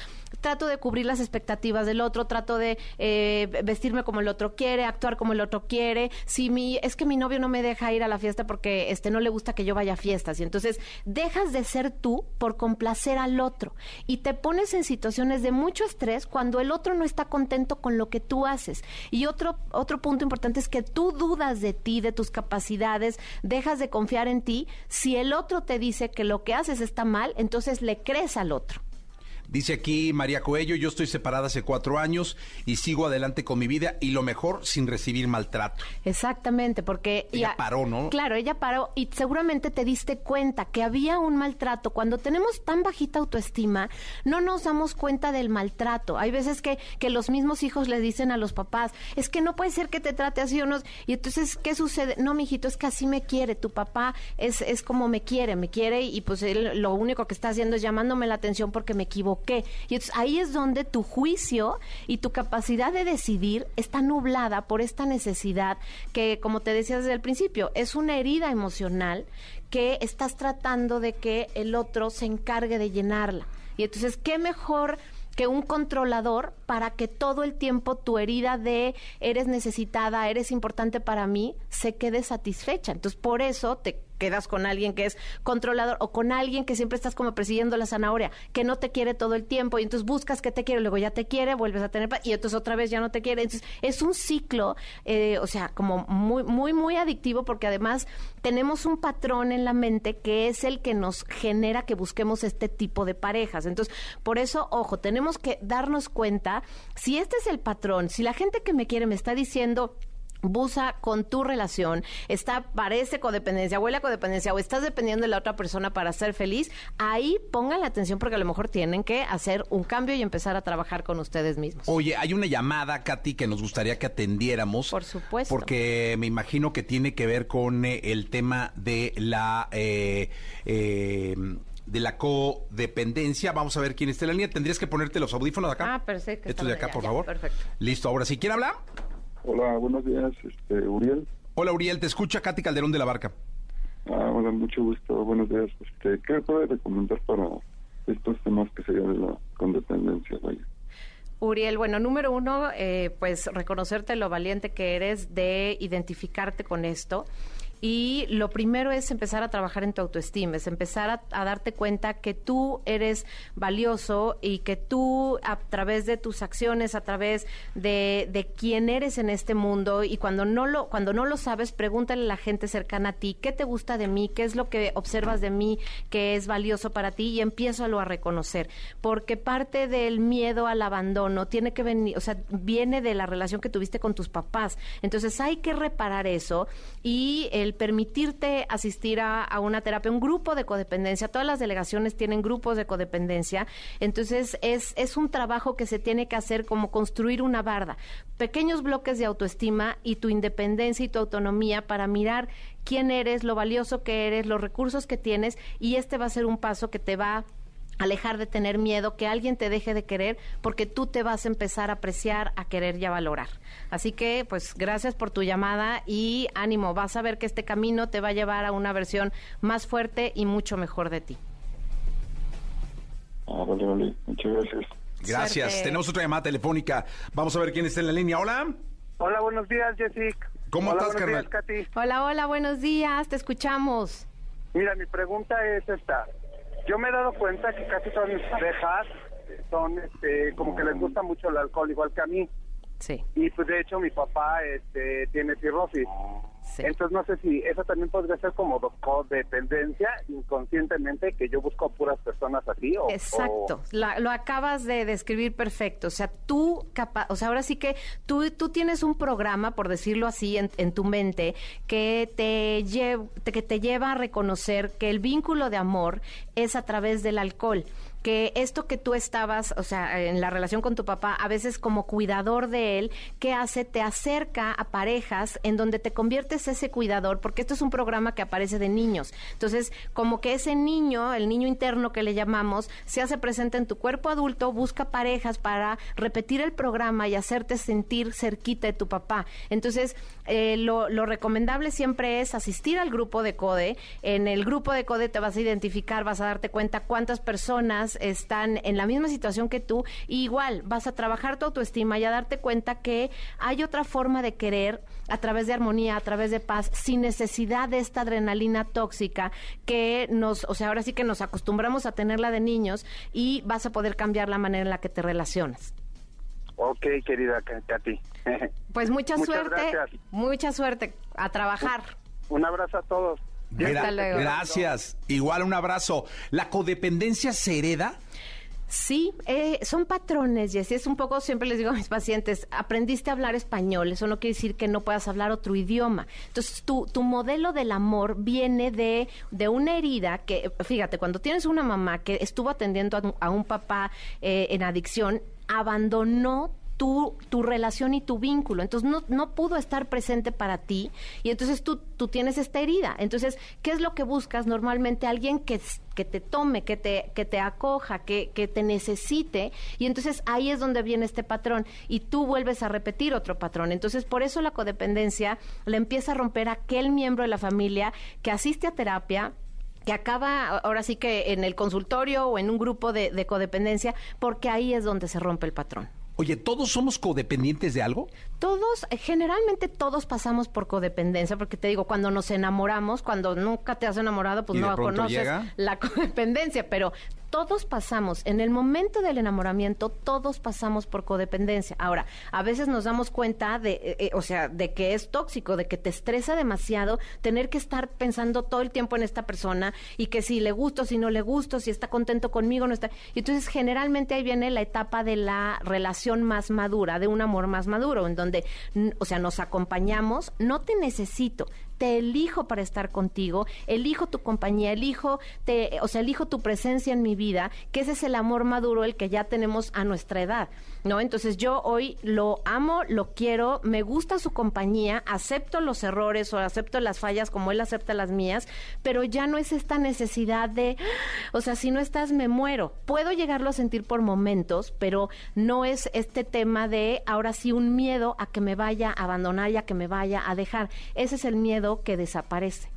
trato de cubrir las expectativas del otro, trato de eh, vestirme como el otro quiere, actuar como el otro quiere. Si mi, es que mi novio no me deja ir a la fiesta porque este no le gusta que yo vaya a fiestas. Y entonces dejas de ser tú por complacer al otro. Y te pones en situaciones de mucho estrés cuando el otro no está contento con lo que tú haces. Y otro, otro punto importante es que tú dudas de ti, de tus capacidades, dejas de confiar en ti. Si el otro te dice que lo que haces está mal, entonces le crees al otro.
Dice aquí María Coello, yo estoy separada hace cuatro años y sigo adelante con mi vida y lo mejor sin recibir maltrato.
Exactamente, porque
Ella
ya-
paró, ¿no?
Claro, ella paró y seguramente te diste cuenta que había un maltrato. Cuando tenemos tan bajita autoestima, no nos damos cuenta del maltrato. Hay veces que, que los mismos hijos le dicen a los papás, es que no puede ser que te trate así o no. Y entonces, ¿qué sucede? No, mijito, es que así me quiere. Tu papá es, es como me quiere, me quiere y pues él lo único que está haciendo es llamándome la atención porque me equivoqué. Y entonces ahí es donde tu juicio y tu capacidad de decidir está nublada por esta necesidad que, como te decía desde el principio, es una herida emocional que estás tratando de que el otro se encargue de llenarla. Y entonces, ¿qué mejor que un controlador para que todo el tiempo tu herida de eres necesitada, eres importante para mí, se quede satisfecha? Entonces, por eso te quedas con alguien que es controlador o con alguien que siempre estás como persiguiendo la zanahoria, que no te quiere todo el tiempo y entonces buscas que te quiere, luego ya te quiere, vuelves a tener y entonces otra vez ya no te quiere. Entonces es un ciclo, eh, o sea, como muy, muy, muy adictivo porque además tenemos un patrón en la mente que es el que nos genera que busquemos este tipo de parejas. Entonces, por eso, ojo, tenemos que darnos cuenta si este es el patrón, si la gente que me quiere me está diciendo busa con tu relación, está, parece codependencia, huele a codependencia o estás dependiendo de la otra persona para ser feliz, ahí pongan la atención porque a lo mejor tienen que hacer un cambio y empezar a trabajar con ustedes mismos.
Oye, hay una llamada, Katy, que nos gustaría que atendiéramos.
Por supuesto.
Porque me imagino que tiene que ver con eh, el tema de la... eh, eh, de la codependencia. Vamos a ver quién está en la línea. Tendrías que ponerte los audífonos de acá.
Ah, perfecto,
Estos de acá, por
ya,
favor.
perfecto.
Listo, ahora sí. ¿Quién habla?
Hola, buenos días, este, Uriel.
Hola, Uriel. Te escucha Katy Calderón de la Barca.
Ah, hola, mucho gusto, buenos días. Este, ¿Qué me puede recomendar para estos temas que sería de la condependencia, vaya?
Uriel, bueno, número uno, eh, pues reconocerte lo valiente que eres de identificarte con esto. Y lo primero es empezar a trabajar en tu autoestima, es empezar a, darte cuenta que tú eres valioso y que tú a través de tus acciones, a través de, de quién eres en este mundo y cuando no lo cuando no lo sabes, pregúntale a la gente cercana a ti, ¿qué te gusta de mí? ¿Qué es lo que observas de mí que es valioso para ti? Y empiézalo a reconocer, porque parte del miedo al abandono tiene que venir, o sea, viene de la relación que tuviste con tus papás. Entonces hay que reparar eso y el permitirte asistir a, una terapia, un grupo de codependencia. Todas las delegaciones tienen grupos de codependencia. Entonces, es, es un trabajo que se tiene que hacer como construir una barda. Pequeños bloques de autoestima y tu independencia y tu autonomía para mirar quién eres, lo valioso que eres, los recursos que tienes y este va a ser un paso que te va alejar de tener miedo, que alguien te deje de querer, porque tú te vas a empezar a apreciar, a querer y a valorar. Así que, pues, gracias por tu llamada y ánimo, vas a ver que este camino te va a llevar a una versión más fuerte y mucho mejor de ti.
Ah, vale, vale. Muchas gracias.
Gracias.
Suerte.
Tenemos otra llamada telefónica. Vamos a ver quién está en la línea. Hola.
Hola, buenos días, Jessica.
¿Cómo
Hola,
estás,
buenos
carnal?
días, Katy.
Hola, hola, buenos días, te escuchamos.
Mira, mi pregunta es esta. Yo me he dado cuenta que casi todas mis parejas son, este, como que les gusta mucho el alcohol, igual que a mí.
Sí,
Y pues de hecho mi papá este, tiene cirrosis.
Sí.
Entonces no sé si eso también podría ser como codependencia inconscientemente, que yo busco puras personas así. O,
Exacto, La- lo acabas de describir perfecto. O sea, tú, capa- o sea, ahora sí que tú, tú tienes un programa, por decirlo así, en, en tu mente que te, lle- te- que te lleva a reconocer que el vínculo de amor es a través del alcohol que esto que tú estabas, o sea, en la relación con tu papá, a veces como cuidador de él, ¿qué hace? Te acerca a parejas en donde te conviertes ese cuidador, porque esto es un programa que aparece de niños. Entonces, como que ese niño, el niño interno que le llamamos, se hace presente en tu cuerpo adulto, busca parejas para repetir el programa y hacerte sentir cerquita de tu papá. Entonces, eh, lo, lo recomendable siempre es asistir al grupo de CODE. En el grupo de CODE te vas a identificar, vas a darte cuenta cuántas personas están en la misma situación que tú. Y igual, vas a trabajar tu autoestima y a darte cuenta que hay otra forma de querer a través de armonía, a través de paz, sin necesidad de esta adrenalina tóxica que nos, o sea, ahora sí que nos acostumbramos a tenerla de niños y vas a poder cambiar la manera en la que te relacionas.
Ok, querida Ka- Katy.
Pues mucha
Muchas
suerte,
gracias.
mucha suerte a trabajar.
Un abrazo a todos.
Gra-
Hasta luego.
Gracias. Igual un abrazo. ¿La codependencia se hereda?
Sí, eh, son patrones, Jessy. Es un poco, siempre les digo a mis pacientes, aprendiste a hablar español, eso no quiere decir que no puedas hablar otro idioma. Entonces, tu, tu modelo del amor viene de, de una herida que, fíjate, cuando tienes una mamá que estuvo atendiendo a, un- a un papá eh, en adicción, abandonó tu, tu relación y tu vínculo. Entonces no, no pudo estar presente para ti y entonces tú, tú tienes esta herida. Entonces, ¿qué es lo que buscas? Normalmente alguien que, que te tome, que te, que te acoja, que, que te necesite y entonces ahí es donde viene este patrón y tú vuelves a repetir otro patrón. Entonces, por eso la codependencia le empieza a romper aquel miembro de la familia que asiste a terapia, que acaba ahora sí que en el consultorio o en un grupo de codependencia, porque ahí es donde se rompe el patrón.
Oye, ¿todos somos codependientes de algo?
Todos, eh, generalmente todos pasamos por codependencia, porque te digo, cuando nos enamoramos, cuando nunca te has enamorado, pues no conoces
llega.
la codependencia, pero todos pasamos, en el momento del enamoramiento, todos pasamos por codependencia. Ahora, a veces nos damos cuenta de, eh, eh, o sea, de que es tóxico, de que te estresa demasiado tener que estar pensando todo el tiempo en esta persona y que si le gusto, si no le gusto, si está contento conmigo, no está. Y entonces, generalmente ahí viene la etapa de la relación más madura, de un amor más maduro, en donde, o sea, nos acompañamos, no te necesito, te elijo para estar contigo, elijo tu compañía, elijo, te, o sea, elijo tu presencia en mi vida, que ese es el amor maduro, el que ya tenemos a nuestra edad, ¿no? Entonces yo hoy lo amo, lo quiero, me gusta su compañía, acepto los errores o acepto las fallas como él acepta las mías, pero ya no es esta necesidad de, o sea, si no estás me muero. Puedo llegarlo a sentir por momentos, pero no es este tema de ahora sí un miedo a que me vaya a abandonar y a que me vaya a dejar. Ese es el que desaparece.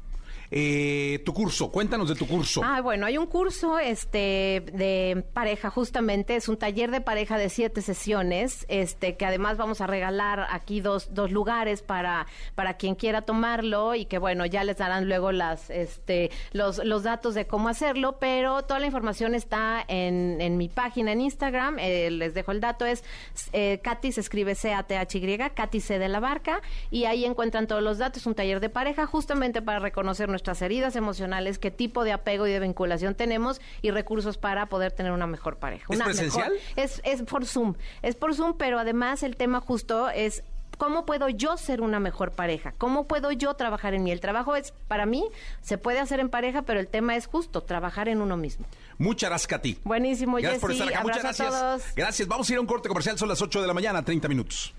Eh, tu curso, cuéntanos de tu curso.
Ah, bueno, hay un curso este de pareja, justamente, es un taller de pareja de siete sesiones, este, que además vamos a regalar aquí dos, dos lugares para, para quien quiera tomarlo, y que bueno, ya les darán luego las, este, los, los datos de cómo hacerlo, pero toda la información está en, en mi página en Instagram, eh, les dejo el dato, es eh, Katy, se escribe C-A-T-H-Y, Katy C de la Barca, y ahí encuentran todos los datos, un taller de pareja, justamente para reconocer nuestras heridas emocionales, qué tipo de apego y de vinculación tenemos y recursos para poder tener una mejor pareja.
¿Es
una
presencial?
mejor- es, es por Zoom, es por Zoom, pero además el tema justo es cómo puedo yo ser una mejor pareja, cómo puedo yo trabajar en mí. El trabajo es, para mí, se puede hacer en pareja, pero el tema es justo, trabajar en uno mismo.
Muchas gracias, Katy.
Buenísimo,
Gracias por
Jessy.
estar acá. Muchas
a
gracias.
todos.
Gracias. Vamos a ir a un corte comercial. Son las 8 de la mañana, 30 minutos.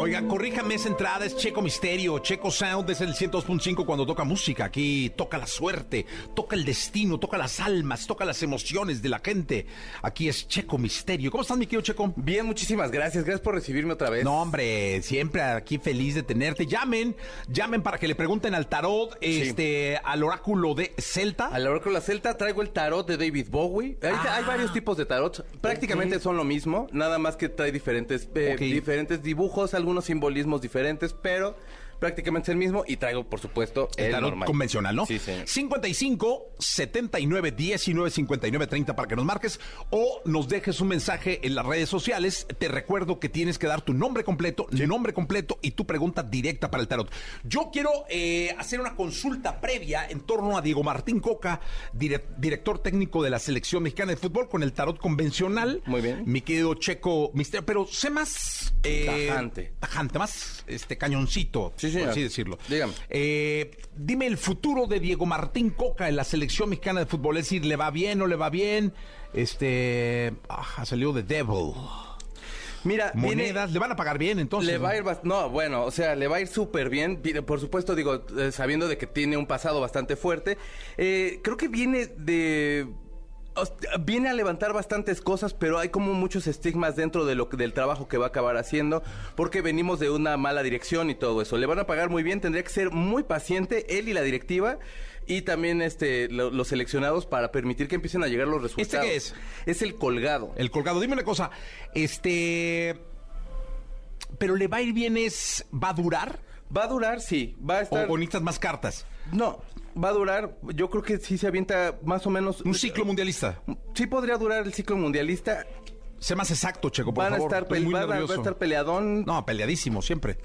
Oiga, corríjame esa entrada, es Checo Misterio, Checo Sound es el 102.5 cuando toca música. Aquí toca la suerte, toca el destino, toca las almas, toca las emociones de la gente. Aquí es Checo Misterio. ¿Cómo estás, mi querido Checo?
Bien, muchísimas gracias. Gracias por recibirme otra vez.
No, hombre, siempre aquí feliz de tenerte. Llamen, llamen para que le pregunten al tarot, este, al oráculo de Celta.
A la oráculo celta traigo el tarot de David Bowie. Hay,
Ah.
hay varios tipos de tarot. Prácticamente son lo mismo, nada más que trae diferentes, eh. Diferentes dibujos, algunos simbolismos diferentes, pero prácticamente es el mismo. Y traigo, por supuesto,
El
el,
tarot
normal.
convencional, ¿no?
Sí, señor.
55 79 19 59 30 para que nos marques o nos dejes un mensaje en las redes sociales. Te recuerdo que tienes que dar tu nombre completo, nombre completo y tu pregunta directa para el tarot. Yo quiero eh, hacer una consulta previa en torno a Diego Martín Coca, dire- director técnico de la selección mexicana de fútbol con el tarot convencional.
Muy bien.
Mi querido Checo Misterio, pero sé más eh,
Tajante.
tajante, más este cañoncito,
Sí, señor.
por así decirlo.
Dígame.
Eh, dime el futuro de Diego Martín Coca en la selección mexicana de fútbol. Es decir, ¿le va bien o le va bien? Este. ah, salió de Devil.
Mira, viene-
Monedas, ¿le van a pagar bien entonces?
Le va a
no?
ir no, bueno, o sea, le va a ir súper bien. Por supuesto, digo, eh, sabiendo de que tiene un pasado bastante fuerte. Eh, creo que viene de. Viene a levantar bastantes cosas, pero hay como muchos estigmas dentro de lo del trabajo que va a acabar haciendo, porque venimos de una mala dirección y todo eso. Le van a pagar muy bien, tendría que ser muy paciente él y la directiva y también este lo- los seleccionados para permitir que empiecen a llegar los resultados.
qué es?
Es el colgado.
El colgado. Dime una cosa. Este. Pero le va a ir bien, es. ¿Va a durar?
Va a durar, sí. Va a
¿O,
estar.
o necesitas más cartas?
No, va a durar, yo creo que sí se avienta más o menos...
Un ciclo mundialista.
Sí podría durar el ciclo mundialista.
Sé más exacto, Checo, por
Van a, estar
Estoy muy
van a- va a
nervioso.
estar peleadón. No.
No, peleadísimo, siempre.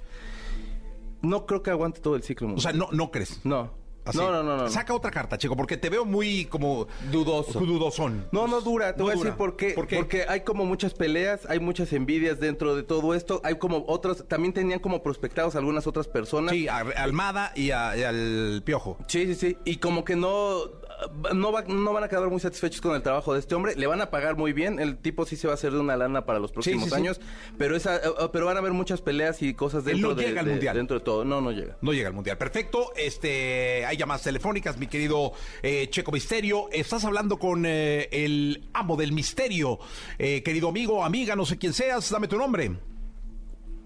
creo que aguante todo el ciclo
O
mundial.
sea, no, no crees.
no.
Así.
No, no, no, no.
Saca otra carta, Checo, porque te veo muy como...
Dudoso.
Dudosón.
No, no dura. Te
No
voy a decir por qué.
¿Por qué?
Porque hay como muchas peleas, hay muchas envidias dentro de todo esto. Hay como otros, también tenían como prospectados algunas otras personas.
Sí, a a Almada y, a- y al Piojo.
Sí, sí, sí. Y como que no, no, va- no van a quedar muy satisfechos con el trabajo de este hombre. Le van a pagar muy bien. El tipo sí se va a hacer de una lana para los próximos
sí, sí.
años. Pero esa, eh, eh, pero van a haber muchas peleas y cosas
Él
dentro
no
de,
llega al
de-
Mundial.
Dentro de todo. No, no llega.
No llega al Mundial. Perfecto. Este, hay llamadas telefónicas, mi querido eh, Checo Misterio. Estás hablando con eh, el amo del misterio. Eh, querido amigo, amiga, no sé quién seas, dame tu nombre.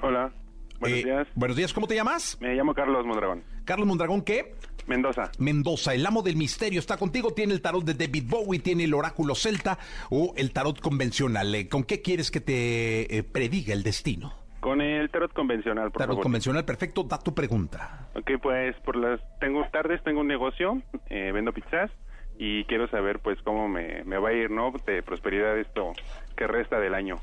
Hola, buenos
Eh,
días.
Buenos días, ¿cómo te llamas?
Me llamo Carlos Mondragón.
Carlos Mondragón, ¿qué?
Mendoza.
Mendoza, el amo del misterio, está contigo. Tiene el tarot de David Bowie, tiene el oráculo celta o el tarot convencional. Eh, ¿Con qué quieres que te eh, prediga el destino?
Con el tarot convencional, por
tarot
favor.
convencional, perfecto. Da tu pregunta.
Ok, pues por las tengo tardes, tengo un negocio, eh, vendo pizzas y quiero saber pues cómo me, me va a ir, ¿no? De prosperidad esto que resta del año.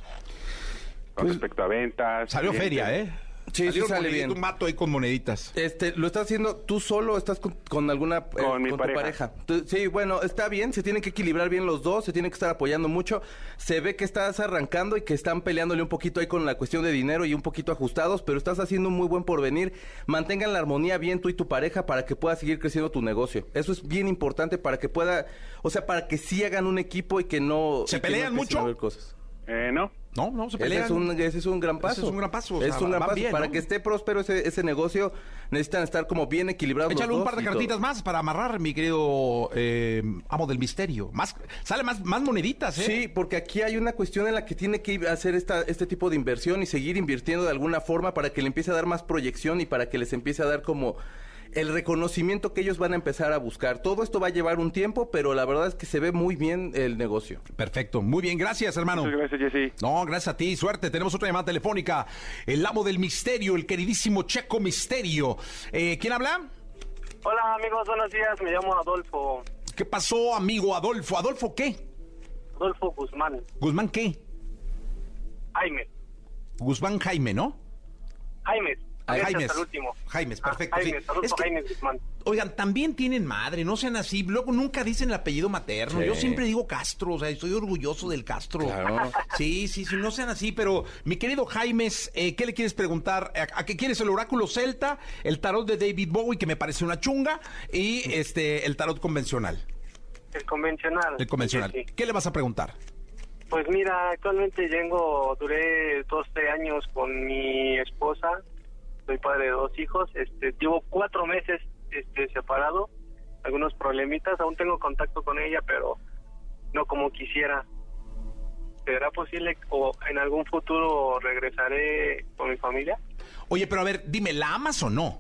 Con respecto a ventas.
Salió
clientes.
feria, ¿eh?
Sí, sí sale bien.
Un mato ahí con moneditas.
Este, ¿lo estás haciendo tú solo o estás con, con alguna... eh,
Con mi
tu
pareja.
Tú- Sí, bueno, está bien, se tienen que equilibrar bien los dos, se tienen que estar apoyando mucho. Se ve que estás arrancando y que están peleándole un poquito ahí con la cuestión de dinero y un poquito ajustados, pero estás haciendo un muy buen porvenir. Mantengan la armonía bien tú y tu pareja para que pueda seguir creciendo tu negocio. Eso es bien importante para que pueda, o sea, para que sí hagan un equipo y que no...
¿Se
y que
pelean
no
mucho?
cosas.
Eh, no.
No, no, se
Ese
pelean.
es, un, ese es un gran paso.
Ese es un gran paso, o
Es un gran paso.
bien,
Para
¿no?
que esté próspero ese, ese negocio, necesitan estar como bien equilibrados los
Échale un par de
todo.
cartitas más para amarrar, mi querido eh, amo del misterio. Más, sale más, más moneditas, ¿eh?
Sí, porque aquí hay una cuestión en la que tiene que hacer esta, este tipo de inversión y seguir invirtiendo de alguna forma para que le empiece a dar más proyección y para que les empiece a dar como el reconocimiento que ellos van a empezar a buscar. Todo esto va a llevar un tiempo, pero la verdad es que se ve muy bien el negocio.
Perfecto. Muy bien, gracias, hermano.
Muchas gracias, Jesse.
No, gracias a ti, suerte. Tenemos otra llamada telefónica. El amo del misterio, el queridísimo Checo Misterio. Eh, ¿Quién habla?
Hola amigos, buenos días, me llamo Adolfo,
¿Qué pasó, amigo Adolfo? ¿Adolfo qué?
Adolfo Guzmán,
¿Guzmán qué?
Jaime,
Guzmán Jaime, ¿no?
Jaime,
Jaimes.
hasta el último.
Jaimes,
Ah,
perfecto. sí.
Jaimes, saludos
Es
a
que-
Jaimes Guzmán.
Oigan, también tienen madre, no sean así. Luego nunca dicen el apellido materno.
Sí.
Yo siempre digo Castro, o sea, estoy orgulloso del Castro.
Claro.
Sí, sí, sí, no sean así. Pero, mi querido Jaimes, eh, ¿qué le quieres preguntar? ¿A, a qué quieres el oráculo celta, el tarot de David Bowie, que me parece una chunga, y este el tarot convencional?
El convencional.
El convencional.
Sí, sí.
¿Qué le vas a preguntar?
Pues mira, actualmente tengo, duré 12 años con mi esposa, soy padre de dos hijos, este, llevo cuatro meses este, separado, algunos problemitas, aún tengo contacto con ella, pero no como quisiera. ¿Será posible o en algún futuro regresaré con mi familia?
Oye, pero a ver, dime, ¿la amas o no?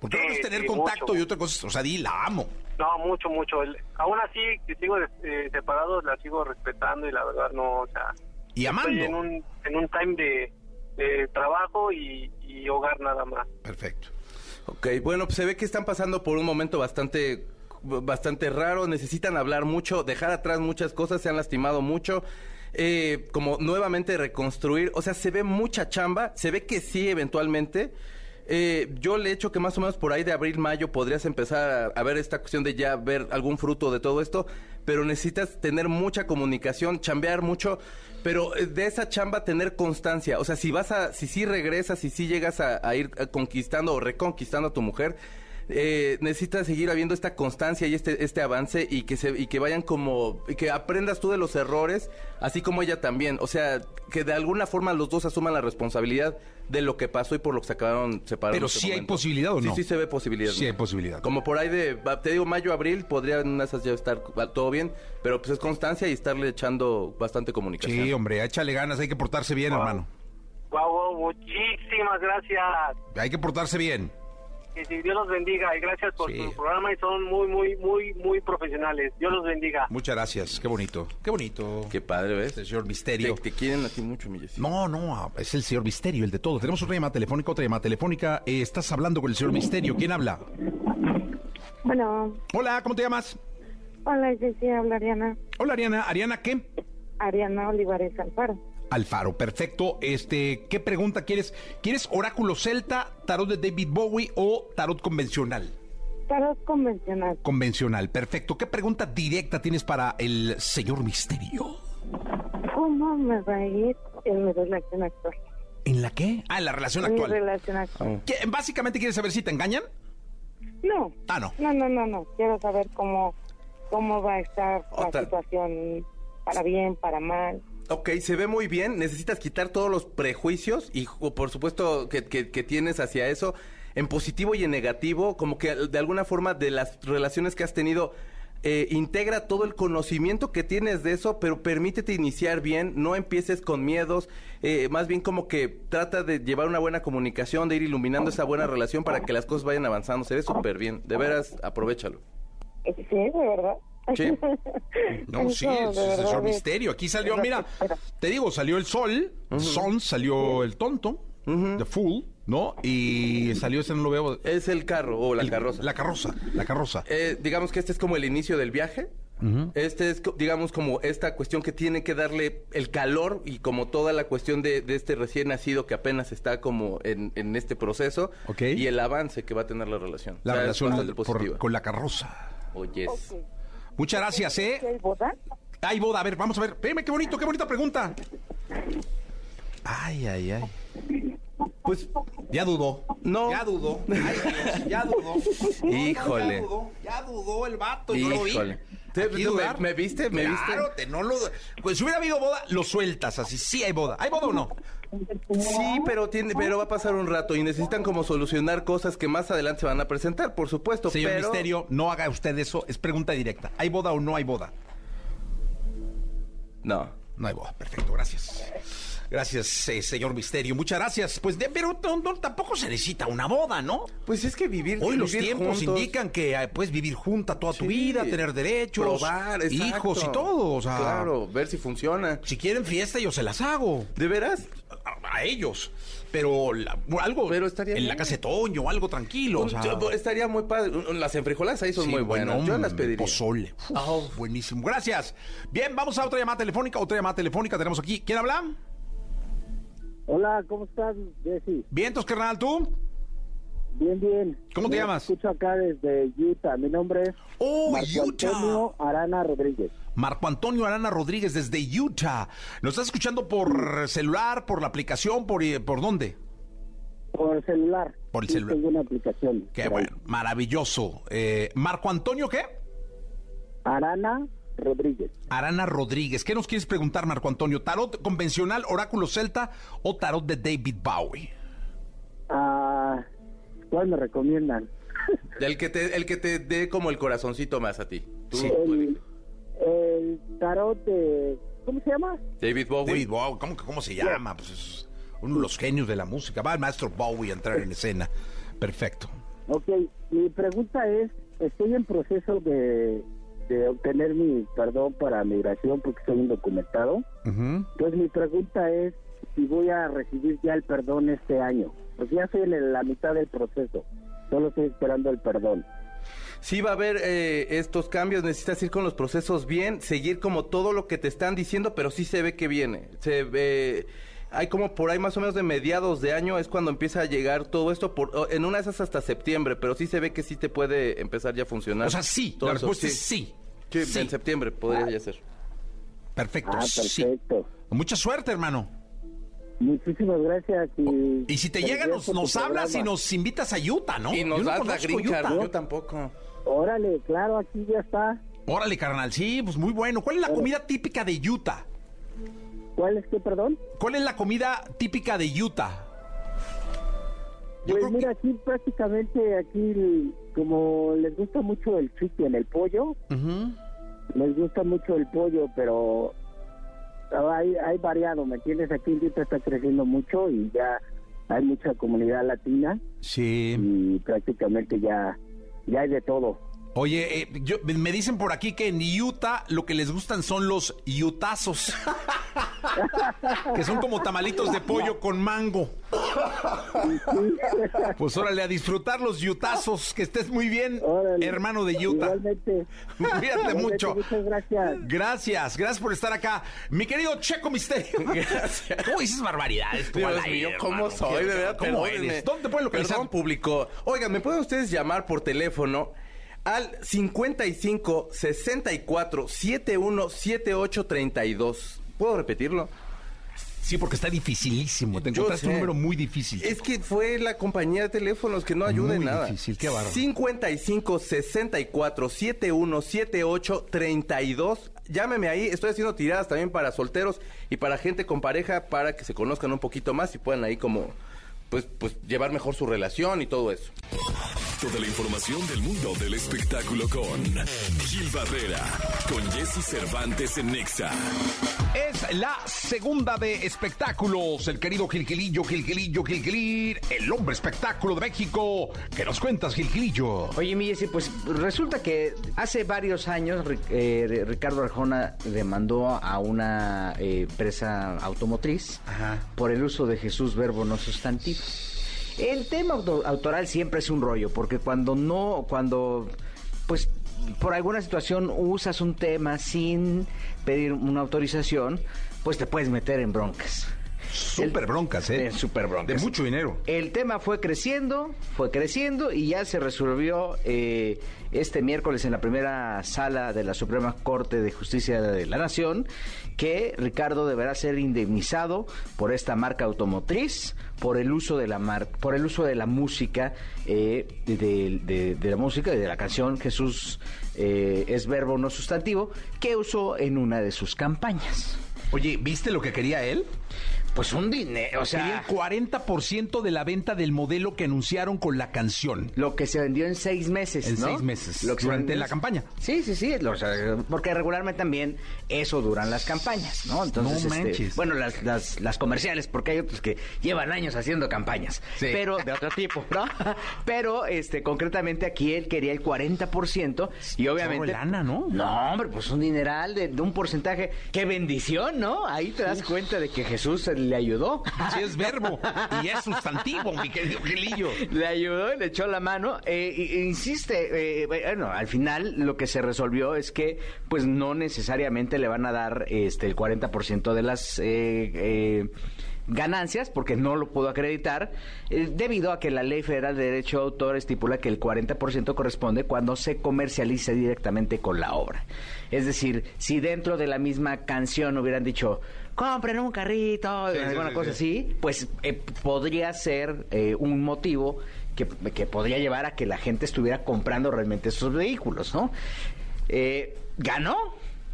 Porque una
Sí,
cosa es tener
sí,
contacto
mucho.
y otra cosa es, o sea, di, la amo.
No, mucho, mucho. El- Aún así, que sigo eh, separado, la sigo respetando y la verdad no, o sea...
Y amando.
Estoy en un, en un time de, de trabajo y, y hogar nada más.
Perfecto.
Ok, bueno, pues se ve que están pasando por un momento bastante bastante raro, necesitan hablar mucho, dejar atrás muchas cosas, se han lastimado mucho, eh, como nuevamente reconstruir, o sea, se ve mucha chamba, se ve que sí eventualmente. Eh, yo le echo que más o menos por ahí de abril, mayo podrías empezar a, a ver esta cuestión de ya ver algún fruto de todo esto, pero necesitas tener mucha comunicación, chambear mucho, pero eh, de esa chamba tener constancia. O sea, si vas a, si sí regresas, si sí llegas a, a ir eh, conquistando o reconquistando a tu mujer, eh, necesitas seguir habiendo esta constancia y este, este avance y que se, y que vayan como, y que aprendas tú de los errores, así como ella también. O sea, que de alguna forma los dos asuman la responsabilidad de lo que pasó y por lo que se acabaron separados.
Pero sí hay
momento.
posibilidad, ¿o no?
Sí, sí se ve posibilidad.
Sí hay posibilidad.
Como por ahí de, te digo, mayo, abril, podrían una esas ya estar todo bien, pero pues es constancia y estarle echando bastante comunicación.
Sí, hombre, échale ganas, hay que portarse bien, hermano.
Guau, guau, muchísimas gracias.
Hay que portarse bien.
Que si Dios los bendiga y gracias por
Sí.
su programa y son muy, muy, muy, muy profesionales. Dios los bendiga.
Muchas gracias, qué bonito. Qué bonito.
Qué padre, ¿ves?
Este señor Misterio.
Te, te quieren a ti mucho.
No, no, es el señor Misterio, el de todo. Tenemos otra llamada telefónica, otra llamada telefónica. Eh, estás hablando con el señor Misterio. ¿Quién habla?
Bueno,
Hola, ¿cómo te llamas?
hola Jessy, habla Ariana.
Hola, Ariana. ¿Ariana qué?
Ariana Olivares Alfaro.
Alfaro, perfecto. Este, ¿qué pregunta quieres? ¿Quieres oráculo celta, tarot de David Bowie o tarot convencional?
Tarot convencional.
Convencional, perfecto. ¿Qué pregunta directa tienes para el señor Misterio?
¿Cómo me va a ir en mi relación actual?
¿En la qué? Ah, en la relación
En mi
actual.
relación actual.
¿Qué- Básicamente quieres saber si te engañan.
No.
Ah, no.
No, no, no, no. Quiero saber cómo, cómo va a estar
Otra.
la situación para bien, para mal.
Ok, se ve muy bien. Necesitas quitar todos los prejuicios y, por supuesto, que, que- que tienes hacia eso, en positivo y en negativo, como que de alguna forma de las relaciones que has tenido, eh, integra todo el conocimiento que tienes de eso, pero permítete iniciar bien, no empieces con miedos, eh, más bien como que trata de llevar una buena comunicación, de ir iluminando esa buena relación para que las cosas vayan avanzando. Se ve súper bien. De veras, aprovechalo.
Sí, de verdad.
Sí.
No, sí, es,
de
es el
verdad,
señor
es-
Misterio. Aquí salió, mira, te digo, salió el sol, Son, salió el tonto, The Fool, ¿no? Y salió ese no lo veo.
Es el carro o la
el-
carroza.
La carroza, la carroza.
Eh, digamos que este es como el inicio del viaje. Este es, digamos, como esta cuestión que tiene que darle el calor y como toda la cuestión de, de este recién nacido que apenas está como en, en este proceso
Ok.
y el avance que va a tener la relación.
La
O sea, es
relación por- con la carroza.
Oyes.
Ok.
Muchas gracias,
¿Sí
¿eh?
hay boda?
Hay boda, a ver, vamos a ver. Espérame, qué bonito, qué bonita pregunta. Ay, ay, ay.
Pues,
Ya dudó.
No.
Ya dudó. Ay, ya dudó.
Híjole.
Ya dudó, ya dudó el vato, yo lo vi.
Híjole. ¿Te- tú me viste? ¿Me
claro,
viste?
te no lo... Pues si hubiera habido boda, lo sueltas así. Sí hay boda. ¿Hay boda o no?
Sí, pero tiene, pero va a pasar un rato y necesitan como solucionar cosas que más adelante se van a presentar, por supuesto.
Señor
pero...
Misterio, no haga usted eso. Es pregunta directa. ¿Hay boda o no hay boda?
No.
No hay boda. Perfecto, gracias. Gracias, eh, señor Misterio. Muchas gracias. Pues, de- pero no- no, tampoco se necesita una boda, ¿no?
Pues es que vivir.
Hoy los
vivir
tiempos
juntos-
indican que eh, puedes vivir junta toda tu
Sí.
vida, tener derechos,
probar,
hijos y todo. O sea,
Claro, ver si funciona.
si quieren fiesta, yo se las hago.
¿De veras?
A, a ellos. Pero la- algo
Pero estaría
en la casa de Toño, algo tranquilo. o sea,
Yo- estaría muy padre. Las enfrijoladas ahí son
sí,
muy
bueno,
buenas. Yo las pediría.
Pozole. Uf, Buenísimo. Gracias. Bien, vamos a otra llamada telefónica. Otra llamada telefónica tenemos aquí. ¿Quién habla?
Hola, ¿cómo estás, Jessy?
Vientos, carnal, ¿tú?
Bien, bien.
¿Cómo te
Me
llamas?
Escucho acá desde Utah. Mi nombre es
Oh,
Marco
Utah.
Antonio Arana Rodríguez.
Marco Antonio Arana Rodríguez desde Utah. ¿Nos estás escuchando por celular, por la aplicación, por, eh, por dónde?
Por celular.
Por el
Sí,
celular.
Tengo una aplicación.
Qué
ahí.
bueno, maravilloso. Eh, Marco Antonio, ¿qué?
Arana Rodríguez.
Arana Rodríguez. ¿Qué nos quieres preguntar, Marco Antonio? ¿Tarot convencional, oráculo celta o tarot de David Bowie?
Ah, ¿Cuál me recomiendan?
El que te, el que te dé como el corazoncito más a ti. Tú,
Sí.
El, tarot de... ¿Cómo se llama?
David Bowie.
David Bowie, ¿cómo, que- cómo se llama? Pues es uno de los genios de la música. Va el maestro Bowie a entrar en escena. Perfecto.
Ok, mi pregunta es, estoy en proceso de, de obtener mi perdón para migración porque soy indocumentado.
Ujú.
Entonces mi pregunta es si voy a recibir ya el perdón este año. Pues ya estoy en la mitad del proceso, solo estoy esperando el perdón.
Sí va a haber eh, estos cambios, necesitas ir con los procesos bien, seguir como todo lo que te están diciendo, pero sí se ve que viene. Se ve, hay como por ahí más o menos de mediados de año es cuando empieza a llegar todo esto, por, en una de esas hasta septiembre, pero sí se ve que sí te puede empezar ya a funcionar.
O sea, sí,
Todo
la
eso,
respuesta es sí.
Sí,
Sí.
en septiembre podría ya ser.
Perfecto,
Ah,
sí.
perfecto.
Mucha suerte, hermano.
Muchísimas gracias. Y,
Y si te llega, nos, hablas y nos invitas a Utah, ¿no?
Y nos
Yo no
das
Utah.
yo tampoco.
Órale, claro, aquí ya está.
Órale, carnal, sí, pues muy bueno. ¿Cuál es la comida típica de Utah?
¿Cuál es que, perdón?
¿Cuál es la comida típica de Utah? Yo
Pues
que-
mira, aquí prácticamente, aquí como les gusta mucho el chicken, el pollo, les gusta mucho el pollo, pero hay, hay variado, ¿me entiendes? Aquí en Utah está creciendo mucho y ya hay mucha comunidad latina
Sí.
y prácticamente ya, ya hay de todo.
Oye, eh, yo- me dicen por aquí que en Utah lo que les gustan son los yutazos. que son como tamalitos de pollo con mango. Pues órale, a disfrutar los yutazos. Que estés muy bien,
Órale.
hermano de Utah.
Igualmente.
Cuídate
Igualmente,
mucho.
Muchas gracias.
Gracias, gracias por estar acá. Mi querido Checo Misterio.
Gracias.
¿Cómo dices barbaridades? tú
Dios
al aire,
mío, ¿cómo
hermano?
soy?
¿Qué-
De verdad,
¿Cómo eres? ¿Dónde te pueden localizar?
Perdón, público. Oigan, ¿me pueden ustedes llamar por teléfono al 55 64 71 78 32? ¿Puedo repetirlo?
Sí, porque está dificilísimo. Te
Yo
encontraste un número muy difícil.
Es que fue la compañía de teléfonos que no ayuda en nada.
difícil, qué bárbaro.
55 64 71 78 32. Llámeme ahí. Estoy haciendo tiradas también para solteros y para gente con pareja para que se conozcan un poquito más y puedan ahí como pues pues llevar mejor su relación y todo eso.
Toda la información del mundo del espectáculo con Gil Barrera, con Jesse Cervantes en Nexa.
Es la segunda de espectáculos. El querido Gilgilillo, Gilgilillo, Gilgilir, el hombre espectáculo de México. ¿Qué nos cuentas, Gilgilillo?
Oye, mi Jessy, pues resulta que hace varios años eh, Ricardo Arjona demandó a una eh, empresa automotriz
Ajá.
por el uso de Jesús verbo no sustantivo. El tema auto- autoral siempre es un rollo, porque cuando no, cuando, pues, por alguna situación usas un tema sin pedir una autorización, pues te puedes meter en broncas.
Súper broncas, ¿eh?
Eh, súper broncas.
De mucho dinero.
El tema fue creciendo, fue creciendo y ya se resolvió eh, este miércoles en la primera sala de la Suprema Corte de Justicia de la Nación que Ricardo deberá ser indemnizado por esta marca automotriz por el uso de la mar por el uso de la música eh, de, la música y de la canción Jesús eh, es verbo no sustantivo que usó en una de sus campañas.
Oye, ¿viste lo que quería él?
Pues un dinero, o sea,
el 40% de la venta del modelo que anunciaron con la canción.
Lo que se vendió en seis meses,
En
¿no?
seis meses,
Lo que
durante la campaña.
Sí, sí, sí, lo- o sea, porque regularmente también eso duran las campañas, ¿no? Entonces,
No
este, bueno, las, las, las comerciales, porque hay otros que llevan años haciendo campañas,
Sí.
pero de otro tipo, ¿no? Pero, este, concretamente aquí él quería el 40% y obviamente...
Lana, ¿no?
No, hombre, pues un dineral de, de un porcentaje. ¡Qué bendición, ¿no? Ahí te das cuenta de que Jesús le ayudó.
Sí, es verbo y es sustantivo, mi querido Gilillo.
Le ayudó, le echó la mano. eh, y- e insiste, eh, bueno, al final lo que se resolvió es que, pues no necesariamente le van a dar este el 40% de las eh, eh, ganancias porque no lo pudo acreditar eh, debido a que la Ley Federal de Derecho de Autor estipula que el 40% corresponde cuando se comercialice directamente con la obra. Es decir, si dentro de la misma canción hubieran dicho compren un carrito,
sí,
alguna
sí,
cosa
sí.
así, pues eh, podría ser eh, un motivo que, que podría llevar a que la gente estuviera comprando realmente esos vehículos, ¿no? Eh, ganó,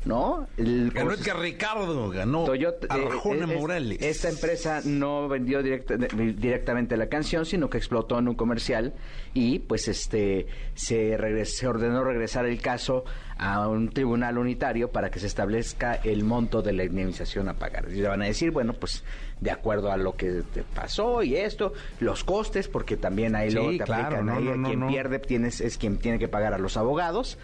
¿no? El
Ganó Ricardo, ganó
Toyota, eh,
Arjona
eh, es-
Morales.
Esta empresa no vendió directa- directamente la canción, sino que explotó en un comercial y pues este se, regres- se ordenó regresar el caso a un tribunal unitario para que se establezca el monto de la indemnización a pagar. Y le van a decir, bueno, pues de acuerdo a lo que te pasó y esto, los costes, porque también ahí
Sí,
luego te
claro,
aplican
no,
ahí,
no, no,
quien pierde tienes, es quien tiene que pagar a los abogados.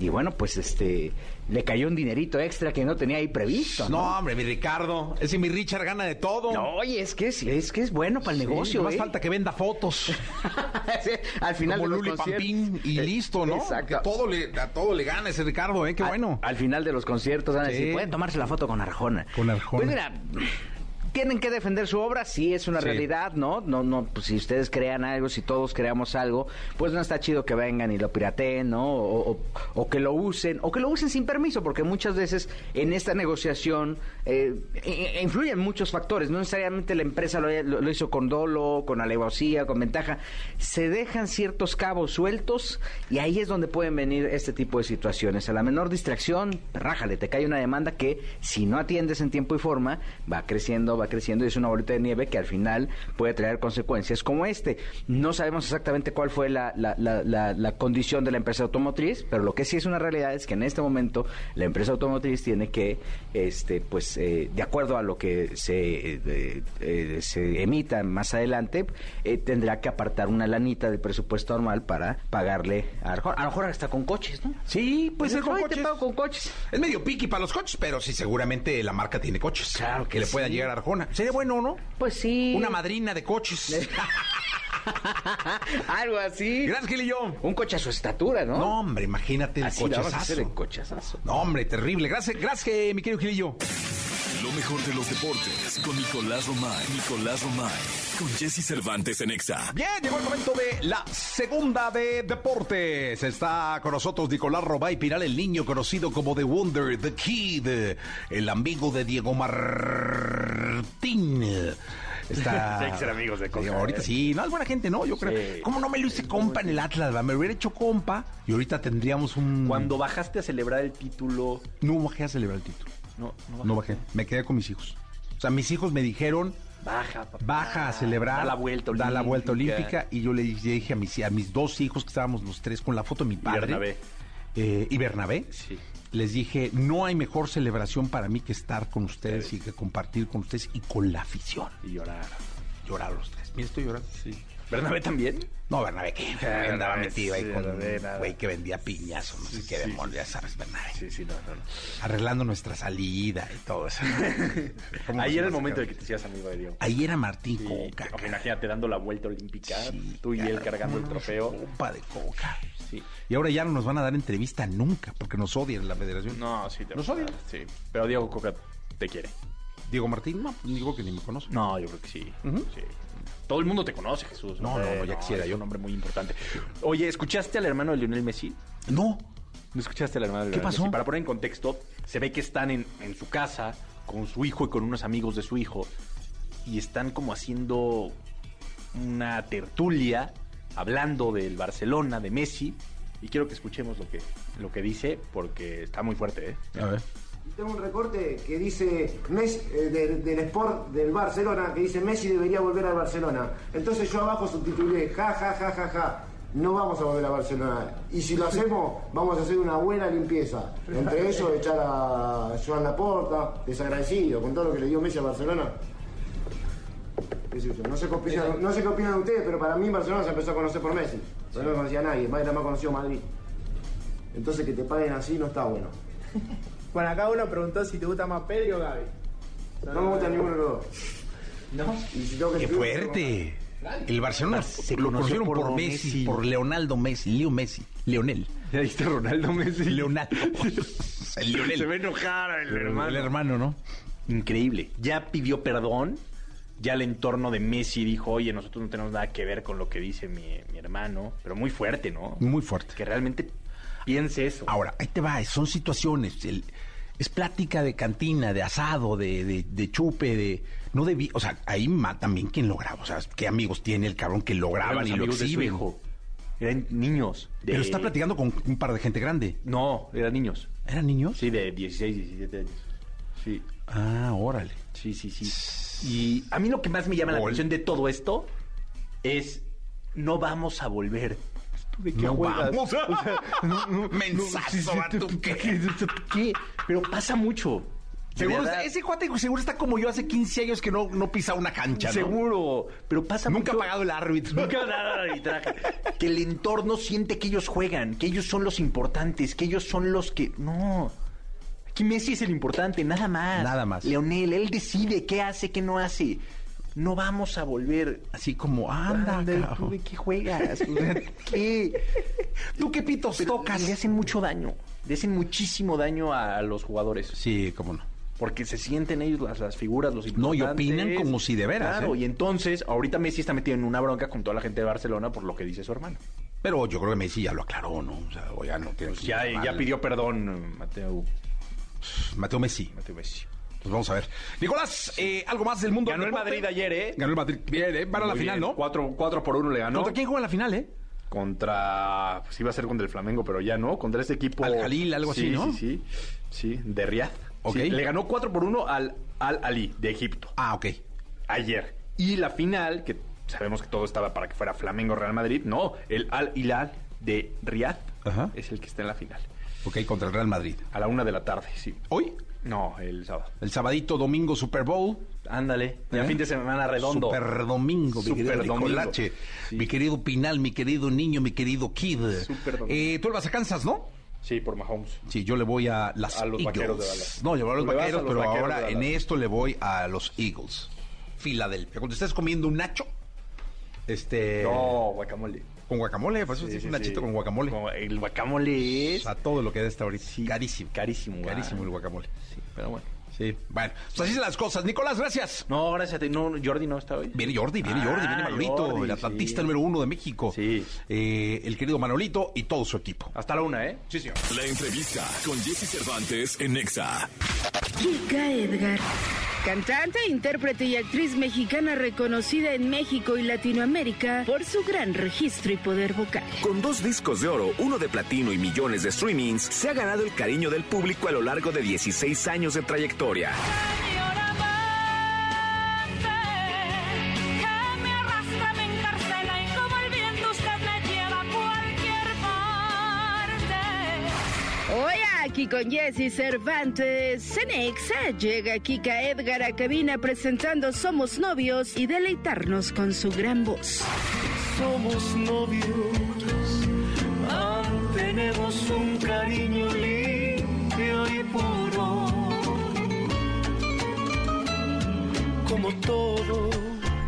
Y bueno, pues este le cayó un dinerito extra que no tenía ahí previsto.
No, hombre, mi Ricardo. Ese mi Richard gana de todo.
No, oye, es que es, es que es bueno para el
Sí,
negocio,
nomás
¿eh?
falta que venda fotos.
Sí, al final
como
de los
Luli Pampín y
Eh,
listo, ¿no?
Exacto.
Que todo le, a todo le gana ese Ricardo, ¿eh? Qué
Al-
bueno.
Al, final de los conciertos van a
Sí.
decir, pueden tomarse la foto con Arjona.
Con Arjona.
Pues mira, tienen que defender su obra, sí es una
Sí.
realidad, ¿no? No, no, pues si ustedes crean algo, si todos creamos algo, pues no está chido que vengan y lo pirateen, ¿no? O, o- o que lo usen, o que lo usen sin permiso, porque muchas veces en esta negociación eh, influyen muchos factores, no necesariamente la empresa lo, lo- lo hizo con dolo, con alevosía, con ventaja, se dejan ciertos cabos sueltos y ahí es donde pueden venir este tipo de situaciones. A la menor distracción, rájale, te cae una demanda que si no atiendes en tiempo y forma, va creciendo, va creciendo y es una bolita de nieve que al final puede traer consecuencias como este. No sabemos exactamente cuál fue la, la- la- la- la condición de la empresa automotriz, pero lo que sí es una realidad es que en este momento la empresa automotriz tiene que, este, pues, eh, de acuerdo a lo que se, eh, eh, se emita más adelante, tendrá que apartar una lanita del presupuesto normal para pagarle a Arjona. A lo mejor hasta con coches, ¿no?
Sí, ser
Dice,
con
"Ay, te
coches.
pago con coches.
Es medio piqui para los coches, pero sí, seguramente la marca tiene coches.
Claro que
le pueda llegar a Arjona. Sería bueno, ¿no?
Pues sí.
Una madrina de coches.
Algo así.
Gracias, Gil y yo.
Un coche a su estatura, ¿no?
No, hombre, imagínate el
Así vas a hacer en
cochazazo.
cochazazo.
No, hombre, terrible. Gracias, gracias, mi querido Gilillo.
Lo mejor de los deportes con Nicolás Romay. Nicolás Romay. Con Jesse Cervantes en Exa.
Bien, llegó el momento de la segunda de deportes. Está con nosotros Nicolás Robay Piral, el niño conocido como The Wonder, The Kid, el amigo de Diego Martín. Está...
Sí, hay que ser amigos de Coca,
Sí, ahorita
¿eh?
sí, no es buena gente, ¿no? Yo creo.
Sí.
¿Cómo no me lo hice compa en el Atlas? va? Me hubiera hecho compa y ahorita tendríamos un.
Cuando bajaste a celebrar el título...
No bajé a celebrar el título.
No, no,
No bajé. Me quedé con mis hijos. O sea, mis hijos me dijeron.
Baja, papá.
baja a celebrar.
Da la vuelta olímpica.
Da la vuelta olímpica. Y yo le dije a mis, a mis dos hijos, que estábamos los tres con la foto de mi padre.
Bernabé.
eh, y Bernabé.
Sí.
Les dije, no hay mejor celebración para mí que estar con ustedes y que compartir con ustedes y con la afición.
Y llorar.
Llorar los tres. Mira, estoy llorando.
Sí. ¿Bernabé también?
No, Bernabé, que
Bernabé,
andaba metido ahí
sí,
con
Bernabé,
un
nada.
güey que vendía piñas o no sé qué demonios, ya sabes, Bernabé.
Sí, sí, no, no, no.
Arreglando nuestra salida y todo eso. ¿Cómo
Ahí era el momento de que te hacías amigo de Diego.
Ahí era Martín Coca.
imagínate dando la vuelta olímpica,
Sí,
tú y él cargando el trofeo.
Compa de Coca.
Sí.
Y ahora ya no nos van a dar entrevista nunca porque nos odian la federación.
No, sí, te
¿Nos
va a
odian?
Sí, pero Diego Coca te quiere.
Diego Martín, no, digo que ni me conoce.
No, yo creo que sí. Sí. Todo el mundo te conoce, Jesús.
No, no, no, ya quisiera yo.
un hombre muy importante. Oye, ¿escuchaste al hermano de Lionel Messi?
No.
¿No escuchaste al hermano de
¿Qué
Lionel
pasó?
Messi? Para poner en contexto, se ve que están en, en su casa con su hijo y con unos amigos de su hijo y están como haciendo una tertulia hablando del Barcelona, de Messi. Y quiero que escuchemos lo que, lo que dice porque está muy fuerte, ¿eh?
A ver.
Tengo un recorte que dice Messi, eh, del, del Sport del Barcelona, que dice Messi debería volver al Barcelona. Entonces yo abajo subtitulé, ja, ja, ja, ja, ja, no vamos a volver a Barcelona. Y si lo hacemos, vamos a hacer una buena limpieza. Entre ellos echar a Joan Laporta, desagradecido con todo lo que le dio Messi a Barcelona. ¿Qué sé yo? No sé qué opinan, no sé qué opinan ustedes, pero para mí Barcelona se empezó a conocer por Messi. Pero no lo conocía a nadie, más era más conocido Madrid. Entonces que te paguen así no está bueno.
Bueno, acá uno preguntó si te gusta más Pedri o Gaby.
No me gusta ninguno de los dos.
¿No?
Y si tengo que
¡Qué
escribir,
fuerte! El Barcelona
Se
lo conocieron por,
por
Messi,
Messi.
por Leonardo Messi, Leo Messi, Leonel.
Ya viste Ronaldo Messi.
Leonardo. El Leonel.
Se ve enojar el hermano.
El hermano, ¿no?
Increíble. Ya pidió perdón Ya el entorno de Messi dijo, oye, nosotros no tenemos nada que ver con lo que dice mi, mi hermano. Pero muy fuerte, ¿no?
Muy fuerte.
Que realmente piense eso.
Ahora, ahí te va, son situaciones. el- es plática de cantina, de asado, de, de- de chupe, de. No de. vi- O sea, ahí ma- también quien lo graba. O sea, qué amigos tiene el cabrón que lo graban y lo exhiben.
Eran niños. de-
Pero está platicando con un par de gente grande.
No, eran niños.
¿Eran niños?
Sí, de 16, 17 años. Sí.
Ah, órale.
Sí, sí, sí. Y a mí lo que más me llama la atención de todo esto es no vamos a volver. ¿De qué
No
juegas?
vamos.
O sea, no, no,
Mensazo,
no, sí, sí,
vato,
¿tú
¿qué?
¿Qué? Pero pasa mucho.
Seguro
verdad.
ese cuate seguro está como yo hace 15 años que no, no pisa una cancha, ¿no?
Seguro, pero pasa
Nunca
mucho.
ha pagado el árbitro.
Nunca nada de arbitraje. Que el entorno siente que ellos juegan, que ellos son los importantes, que ellos son los que. No. Aquí Messi es el importante, nada más.
Nada más.
Leonel, él decide qué hace, qué no hace. No vamos a volver.
Así como, anda,
Anda, ¿tú de qué juegas? ¿qué?
¿Tú qué pitos
Pero
tocas?
Le hacen mucho daño. Le hacen muchísimo daño a los jugadores.
Sí, cómo no.
Porque se sienten ellos las, las figuras, los
No,
importantes.
y opinan como si de veras,
Claro,
¿eh?
y entonces, ahorita Messi está metido en una bronca con toda la gente de Barcelona por lo que dice su hermano.
Pero yo creo que Messi ya lo aclaró, ¿no? O sea, o ya no tiene
Pues
que
ya, ya pidió perdón, Mateo,
Mateo Messi.
Mateo Messi.
Pues vamos a ver. Nicolás, eh, algo más del mundo
Ganó
del
el? Madrid ayer, ¿eh?
Ganó el Madrid. Bien, ¿eh? Van a la
Muy
final. ¿no?
Cuatro, cuatro por uno le ganó.
¿Contra quién juega en la final, eh?
Contra. Pues iba a ser contra el Flamengo, pero ya no. Contra este equipo.
Al Jalil, algo
Sí,
así, ¿no?
Sí, sí. Sí, de Riyadh.
Ok.
Sí, le ganó 4 por 1 al Al Ali de Egipto.
Ah, ok.
Ayer. Y la final, que sabemos que todo estaba para que fuera Flamengo Real Madrid. No, el Al Hilal de Riyadh
Ajá.
es el que está en la final.
Ok, contra el Real Madrid.
A la una de la tarde, sí.
¿Hoy?
No, el sábado.
El sabadito, domingo, Super Bowl.
Ándale. Ya
¿Eh?
fin de semana redondo.
Super domingo, mi
Super
querido
domingo. Sí.
Mi querido Pinal, mi querido niño, mi querido Kid.
Super domingo.
Eh, Tú vas a Kansas, ¿no?
Sí, por Mahomes.
Sí, yo le voy a las
A los
Eagles.
vaqueros de Dallas.
No, yo voy a los
Tú
vaqueros,
a los
pero
vaqueros
ahora en esto le voy a los Eagles. Filadelfia. Cuando estés comiendo un nacho, este.
No, guacamole.
Con guacamole, pues sí, es un nachito con guacamole.
Como el guacamole es.
A todo lo que da esta ahorita. carísimo.
Carísimo,
Carísimo
ah.
el guacamole.
Sí, pero bueno.
Sí. Bueno, pues así son las cosas. Nicolás, gracias.
No, gracias a ti. No, Jordi no está hoy.
Viene Jordi, viene Jordi,
Ah,
viene Manolito,
Jordi,
el atlantista
sí.
número uno de México.
Sí.
Eh, el querido Manolito y todo su equipo.
Hasta la una, ¿eh?
Sí, señor.
La entrevista con Jesse Cervantes en Nexa.
Kika Edgar. Cantante, intérprete y actriz mexicana reconocida en México y Latinoamérica por su gran registro y poder vocal.
Con dos discos de oro, uno de platino y millones de streamings, se ha ganado el cariño del público a lo largo de 16 años de trayectoria.
Que me arrastra, me encarcela y como el viento usted me lleva a cualquier parte.
Hoy aquí con Jesse Cervantes, Cenexa, llega Kika Edgar a cabina presentando Somos Novios y deleitarnos con su gran voz.
Somos novios, mantenemos un cariño limpio y puro, como todo.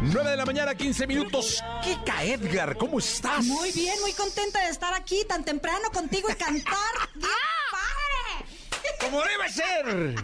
9 de la mañana, 15 minutos. Kika Edgar, ¿cómo estás?
Muy bien, muy contenta de estar aquí tan temprano contigo y cantar. ¡Bien padre!
¡Como debe ser!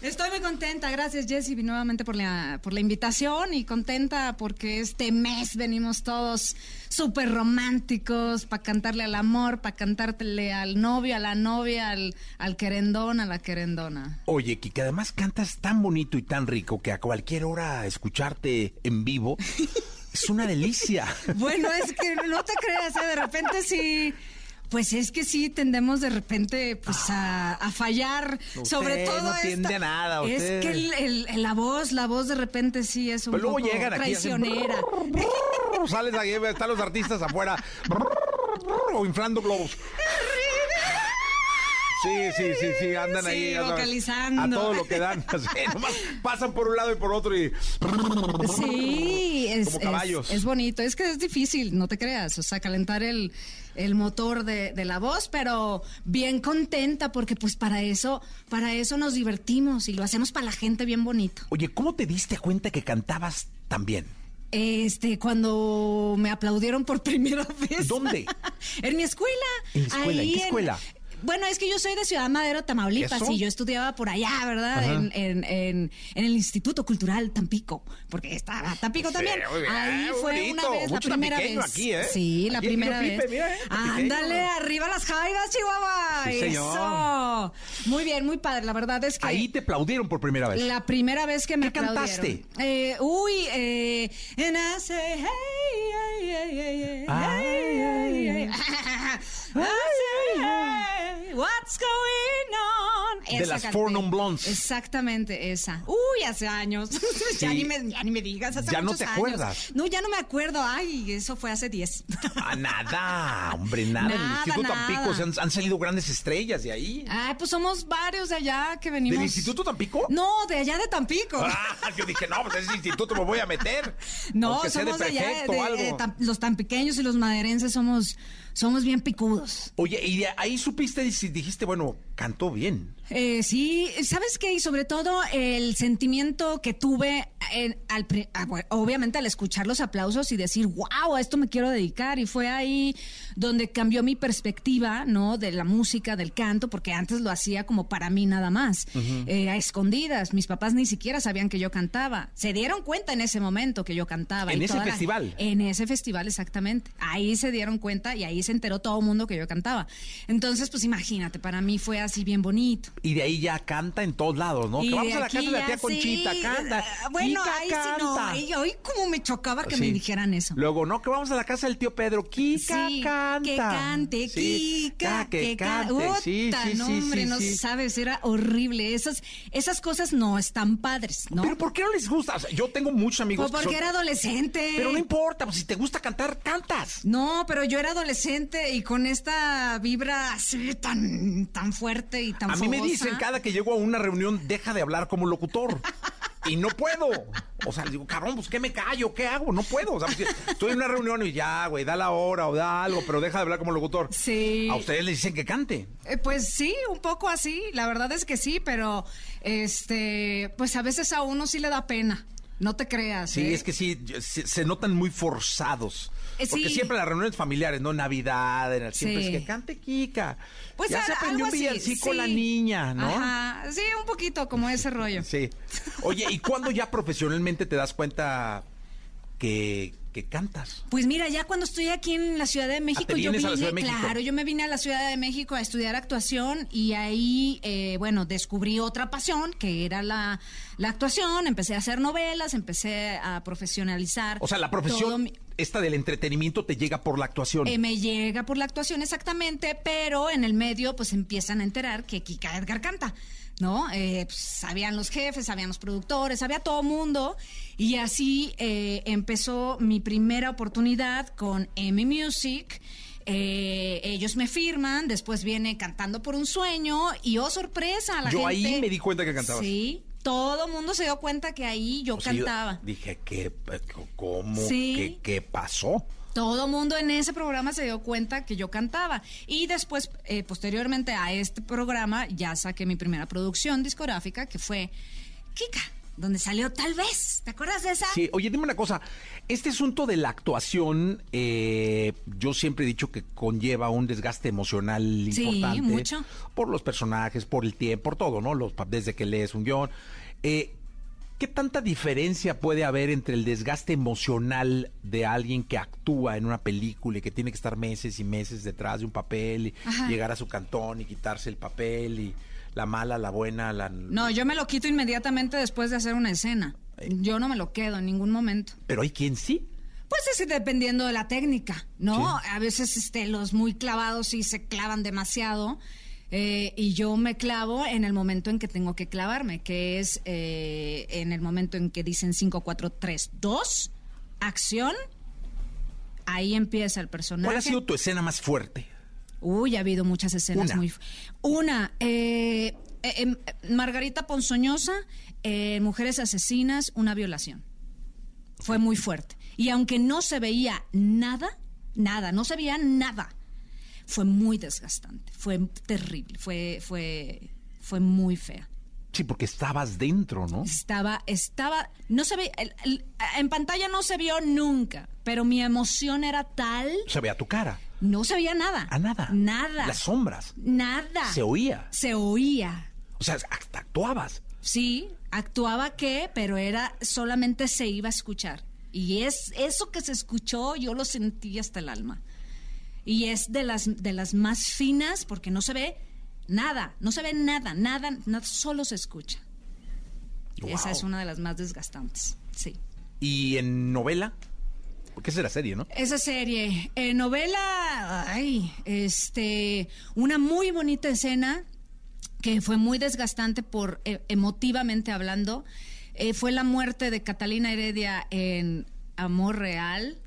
Estoy muy contenta, gracias Jessy nuevamente por la, por la invitación y contenta porque este mes venimos todos súper románticos para cantarle al amor, para cantártele al novio, a la novia, al, al querendón, a la querendona.
Oye, Kika, además cantas tan bonito y tan rico que a cualquier hora escucharte en vivo es una delicia.
Bueno, es que no te creas, ¿eh? de repente sí. Pues es que sí tendemos de repente pues a, a fallar,
Usted
sobre todo
no
esta-
a nada,
Es
usted.
que el- la voz, la voz de repente sí es un
Pero luego
poco
llegan aquí hacen
traicionera.
Sales ahí, están los artistas afuera o inflando globos. Sí, sí, sí, sí, andan
Sí,
ahí.
vocalizando.
A todo lo que dan. así, nomás pasan por un lado y por otro y...
Sí, es,
Como caballos.
Es, bonito. Es que es difícil, no te creas. O sea, calentar el, el motor de, de la voz, pero bien contenta porque pues para eso, para eso nos divertimos y lo hacemos para la gente bien bonito.
Oye, ¿cómo te diste cuenta que cantabas tan bien?
Este, cuando me aplaudieron por primera vez.
¿Dónde?
en mi escuela.
¿En la escuela? ¿En qué escuela?
Bueno, es que yo soy de Ciudad Madero, Tamaulipas,
¿Eso?
y yo estudiaba por allá, ¿verdad? En, en- en- en el Instituto Cultural Tampico, porque estaba Tampico
Sí,
también.
bien,
Ahí fue
bonito.
una vez, la
Mucho
primera
tampiqueño
vez.
aquí, ¿eh?
Sí, la
Aquí
primera
Pipe,
vez.
mira, ¿eh?
Ándale, arriba las jaivas, Chihuahua.
Sí.
Eso. Muy bien, muy padre. La verdad es que.
Ahí te aplaudieron por primera vez.
La primera vez que me
¿Qué
aplaudieron.
cantaste?
Eh, uy, eh, and I say, hey, hey, hey, hey, hey, hey, hey, what's going on?
De las
canté.
Four Non Blondes.
Exactamente, esa. Uy, hace años. ya, ni me, ya ni me digas, hace
Ya no te
años.
acuerdas.
No, ya no me acuerdo. Ay, eso fue hace 10.
Ah, nada, hombre, nada. En el
Nada,
Instituto
nada.
Tampico se han, han salido grandes estrellas de ahí.
Ay, pues somos varios de allá que venimos.
¿Del Instituto Tampico?
No, de allá de Tampico.
Ah, yo dije, no, pues ese instituto me voy a meter.
No,
de
somos de allá, de-
algo.
de tam- los tan pequeños y los maderenses somos, somos bien picudos.
Oye, y de ahí supiste y dijiste, bueno, cantó bien.
Eh, sí, ¿sabes qué? Y sobre todo el sentimiento que tuve, en- al, ah, obviamente al escuchar los aplausos y decir, wow, a esto me quiero dedicar. Y fue ahí donde cambió mi perspectiva, ¿no? De la música, del canto, porque antes lo hacía como para mí nada más, eh, a escondidas. Mis papás ni siquiera sabían que yo cantaba. Se dieron cuenta en ese momento que yo cantaba.
¿En
y
ese
la-
festival?
en ese festival, exactamente. Ahí se dieron cuenta y ahí se enteró todo el mundo que yo cantaba. Entonces, pues imagínate, para mí fue así bien bonito.
Y de ahí ya canta en todos lados, ¿no?
Y
que vamos a la casa de la tía
sí,
Conchita, canta.
ah, Bueno,
Kika
ahí sí no.
canta.
Ay, hoy como me chocaba que
Sí.
me dijeran eso.
Luego, no, que vamos a la casa del tío Pedro. Kika
Sí,
canta.
que cante. Kika,
Ah, que
que
cante.
cante.
Sí,
no, hombre, no sabes, era horrible. Esas, esas cosas no están padres, ¿no?
Pero ¿por qué no les gusta? O sea, yo tengo muchos amigos
Pues
que
porque
son-
era adolescente.
Pero no importa, pues si te gusta cantar, cantas.
No, pero yo era adolescente y con esta vibra así tan, tan fuerte y tan
A mí me dicen cada que llego a una reunión, deja de hablar como locutor. Y no puedo. O sea, digo, cabrón, pues ¿qué me callo? ¿Qué hago? No puedo. O sea, pues, estoy en una reunión y ya, güey, da la hora o da algo, pero deja de hablar como locutor.
Sí.
A ustedes les dicen que cante.
Eh, Pues sí, un poco así, la verdad es que sí, pero este, pues a veces a uno sí le da pena, no te creas.
Sí,
¿eh?
es que sí, se, se notan muy forzados.
Eh,
Porque
sí.
siempre las reuniones familiares, ¿no? Navidad, en el- siempre
Sí.
es que cante Kika.
Pues
ya
a-
se aprendió
algo
un villancico
sí.
la niña, ¿no?
Ajá, sí, un poquito como ese rollo.
Sí. Oye, ¿y cuándo ya profesionalmente te das cuenta que, que cantas?
Pues mira, ya cuando estoy aquí en la Ciudad de México,
Ah, ¿te
yo vine,
de México?
claro, yo me vine a la Ciudad de México a estudiar actuación y ahí, eh, bueno, descubrí otra pasión que era la, la actuación, empecé a hacer novelas, empecé a profesionalizar.
O sea, la profesión,
mi-
esta del entretenimiento, te llega por la actuación.
Eh, me llega por la actuación exactamente, pero en el medio pues empiezan a enterar que Kika Edgar canta, ¿no? Eh, pues, sabían los jefes, sabían los productores, sabía todo mundo y así eh, empezó mi primera oportunidad con Emmy Music. Eh, ellos me firman, después viene cantando por un sueño y oh sorpresa, la
Yo
gente.
ahí me di cuenta que cantabas.
Sí, todo el mundo se dio cuenta que ahí yo
O sea, yo
cantaba.
dije, ¿qué? ¿Cómo?
Sí.
¿Qué, qué pasó?
Todo mundo en ese programa se dio cuenta que yo cantaba. Y después, eh, posteriormente a este programa, ya saqué mi primera producción discográfica, que fue Kika, donde salió Tal vez. ¿Te acuerdas de esa?
Sí, oye, dime una cosa. Este asunto de la actuación, eh, yo siempre he dicho que conlleva un desgaste emocional
Sí,
importante.
mucho.
Por los personajes, por el tiempo, por todo, ¿no? Los, desde que lees un guion. Eh, ¿Qué tanta diferencia puede haber entre el desgaste emocional de alguien que actúa en una película y que tiene que estar meses y meses detrás de un papel y
Ajá.
llegar a su cantón y quitarse el papel y la mala, la buena, la...
No, yo me lo quito inmediatamente después de hacer una escena. Yo no me lo quedo en ningún momento.
Pero hay quien sí.
Pues es dependiendo de la técnica, ¿no? A veces este, los muy clavados sí se clavan demasiado. Eh, y yo me clavo en el momento en que tengo que clavarme, que es eh, en el momento en que dicen 5, 4, 3, 2, acción. Ahí empieza el personaje.
¿Cuál ha sido tu escena más fuerte?
Uy, ha habido muchas escenas
Una.
muy... Una, eh, eh, em, Margarita Ponzoñosa, eh, Mujeres Asesinas, una violación. Fue muy fuerte. Y aunque no se veía nada, nada, no se veía nada, fue muy desgastante, fue terrible, fue, fue, fue muy fea.
Sí, porque estabas dentro, ¿no?
Estaba, estaba, no se ve, el- el- en pantalla no se vio nunca, pero mi emoción era tal,
Se veía tu cara,
no se veía nada.
a nada.
Nada.
Las sombras.
Nada.
Se oía.
Se oía.
O sea, hasta actuabas.
Sí, actuaba que, pero era solamente se iba a escuchar. Y es eso que se escuchó, yo lo sentí hasta el alma. Y es de las de las más finas porque no se ve nada, no se ve nada, nada, nada solo se escucha. Esa es una de las más desgastantes. Sí.
¿Y en novela? Porque esa era serie, ¿no?
Esa serie, eh, novela, ay, este, una muy bonita escena que fue muy desgastante por eh, emotivamente hablando, eh, fue la muerte de Catalina Heredia en Amor Real,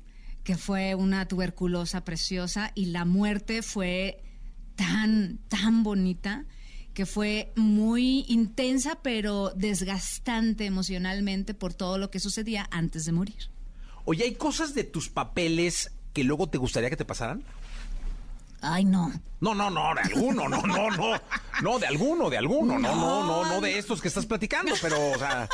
que fue una tuberculosa preciosa y la muerte fue tan, tan bonita que fue muy intensa pero desgastante emocionalmente por todo lo que sucedía antes de morir.
Oye, ¿hay cosas de tus papeles que luego te gustaría que te pasaran?
Ay, no.
No, no, no, de alguno, no, no, no. No, de alguno, de alguno. No, no, no, no de estos que estás platicando, pero, o sea,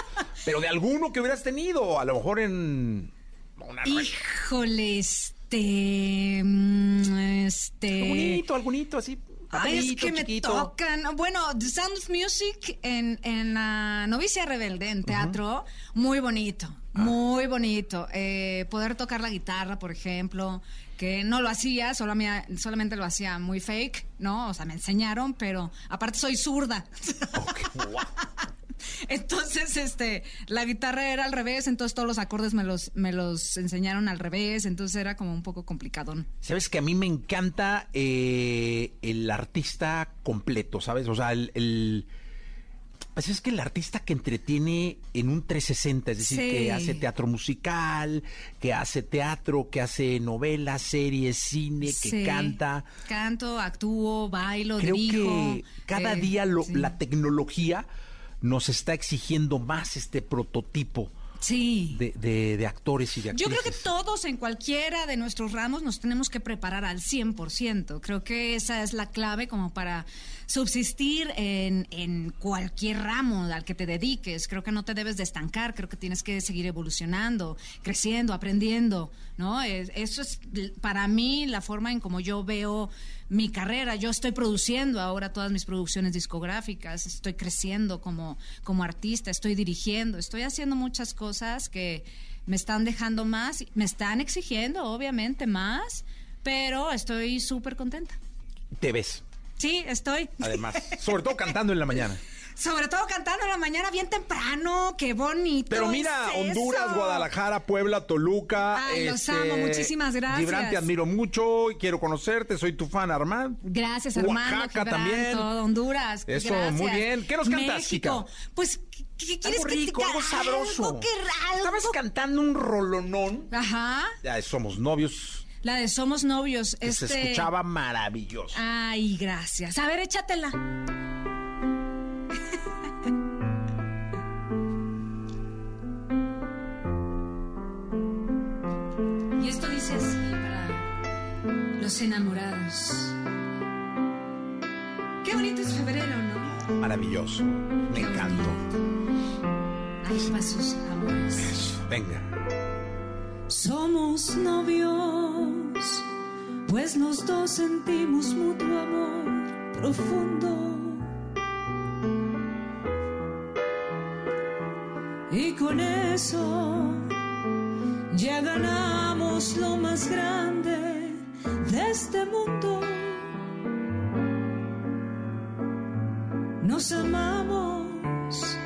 pero de alguno que hubieras tenido, a lo mejor en. Una
Híjole, este. mm, Este.
Algo bonito, así.
Ay, es que me tocan. Bueno, The Sound of Music en, en la Novicia Rebelde, en teatro, muy bonito,
Ah.
muy bonito. Eh, poder tocar la guitarra, por ejemplo, que no lo hacía, solo me- solamente lo hacía muy fake, ¿no? O sea, me enseñaron, pero aparte soy zurda. Entonces, este, la guitarra era al revés, entonces todos los acordes me los, me los enseñaron al revés, entonces era como un poco complicadón.
Sabes que a mí me encanta eh, el artista completo, ¿sabes? O sea, el, el- Pues es que el artista que entretiene en un 360, es decir,
Sí.
que hace teatro musical, que hace teatro, que hace novelas, series, cine, que canta.
Canto, actúo, bailo,
Creo
dirijo.
que cada
eh,
día lo-
sí.
la tecnología nos está exigiendo más este prototipo
Sí.
de, de- de actores y de
Yo
actrices.
creo que todos en cualquiera de nuestros ramos nos tenemos que preparar al 100%. Creo que esa es la clave como para subsistir en, en cualquier ramo al que te dediques. Creo que no te debes de estancar, creo que tienes que seguir evolucionando, creciendo, aprendiendo, ¿no? Es- Eso es para mí la forma en como yo veo mi carrera. Yo estoy produciendo ahora todas mis producciones discográficas, estoy creciendo como, como artista, estoy dirigiendo, estoy haciendo muchas cosas que me están dejando más, me están exigiendo obviamente más, pero estoy súper contenta.
Te ves,
Sí, estoy.
además. Sobre todo cantando en la mañana.
Sobre todo cantando en la mañana bien temprano, qué bonito.
Pero mira,
es eso.
Honduras, Guadalajara, Puebla, Toluca. este,
Ay, los amo, muchísimas gracias.
Gibran, te admiro mucho y quiero conocerte. Soy tu fan, Armand.
Gracias, hermano.
Oaxaca
Gibran,
también.
todo, Honduras.
Eso,
gracias.
muy bien. ¿Qué nos cantas,
México.
chica?
Pues, ¿qué, quieres
Algo
que te
algo sabroso.
Algo que algo-
Estabas cantando un rolonón.
Ajá.
Ya somos novios.
La de Somos Novios.
Que se
este...
escuchaba maravilloso.
Ay, gracias. A ver, échatela. Los enamorados. Qué bonito es febrero, ¿no?
Maravilloso. Me encantó.
Hay pasos, amores.
Venga.
Somos novios, pues los dos sentimos mutuo amor profundo. Y con eso ya ganamos lo más grande de este mundo. Nos amamos,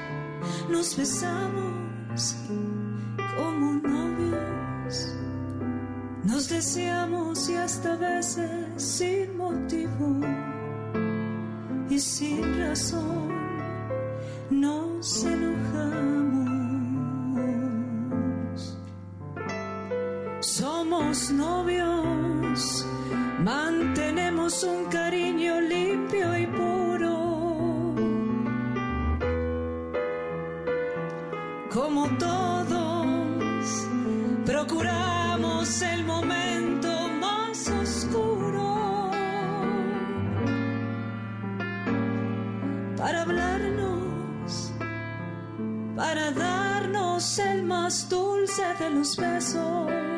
nos besamos como novios. Nos deseamos y hasta veces sin motivo y sin razón nos enojamos. Somos novios, mantenemos un cariño limpio y puro. Como todos, procuramos el momento más oscuro para hablarnos, para darnos el más dulce de los besos.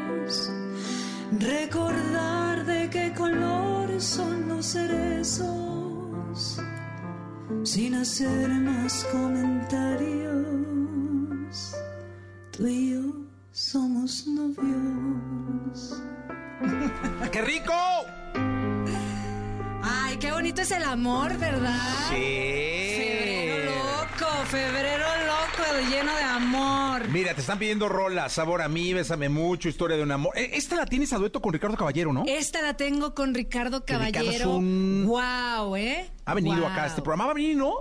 Recordar de qué color son los cerezos. Sin hacer más comentarios. Tú y yo somos novios.
¡Qué rico!
Ay, qué bonito es el amor, ¿verdad?
Sí. Te están pidiendo rolas, sabor a mí, bésame mucho, historia de un amor. Eh, Esta la tienes a dueto con Ricardo Caballero, ¿no?
Esta la tengo con Ricardo
Que Ricardo es
Caballero.
un-
Wow, ¿eh?
Ha venido
Wow.
acá a este programa, va a venir, ¿no?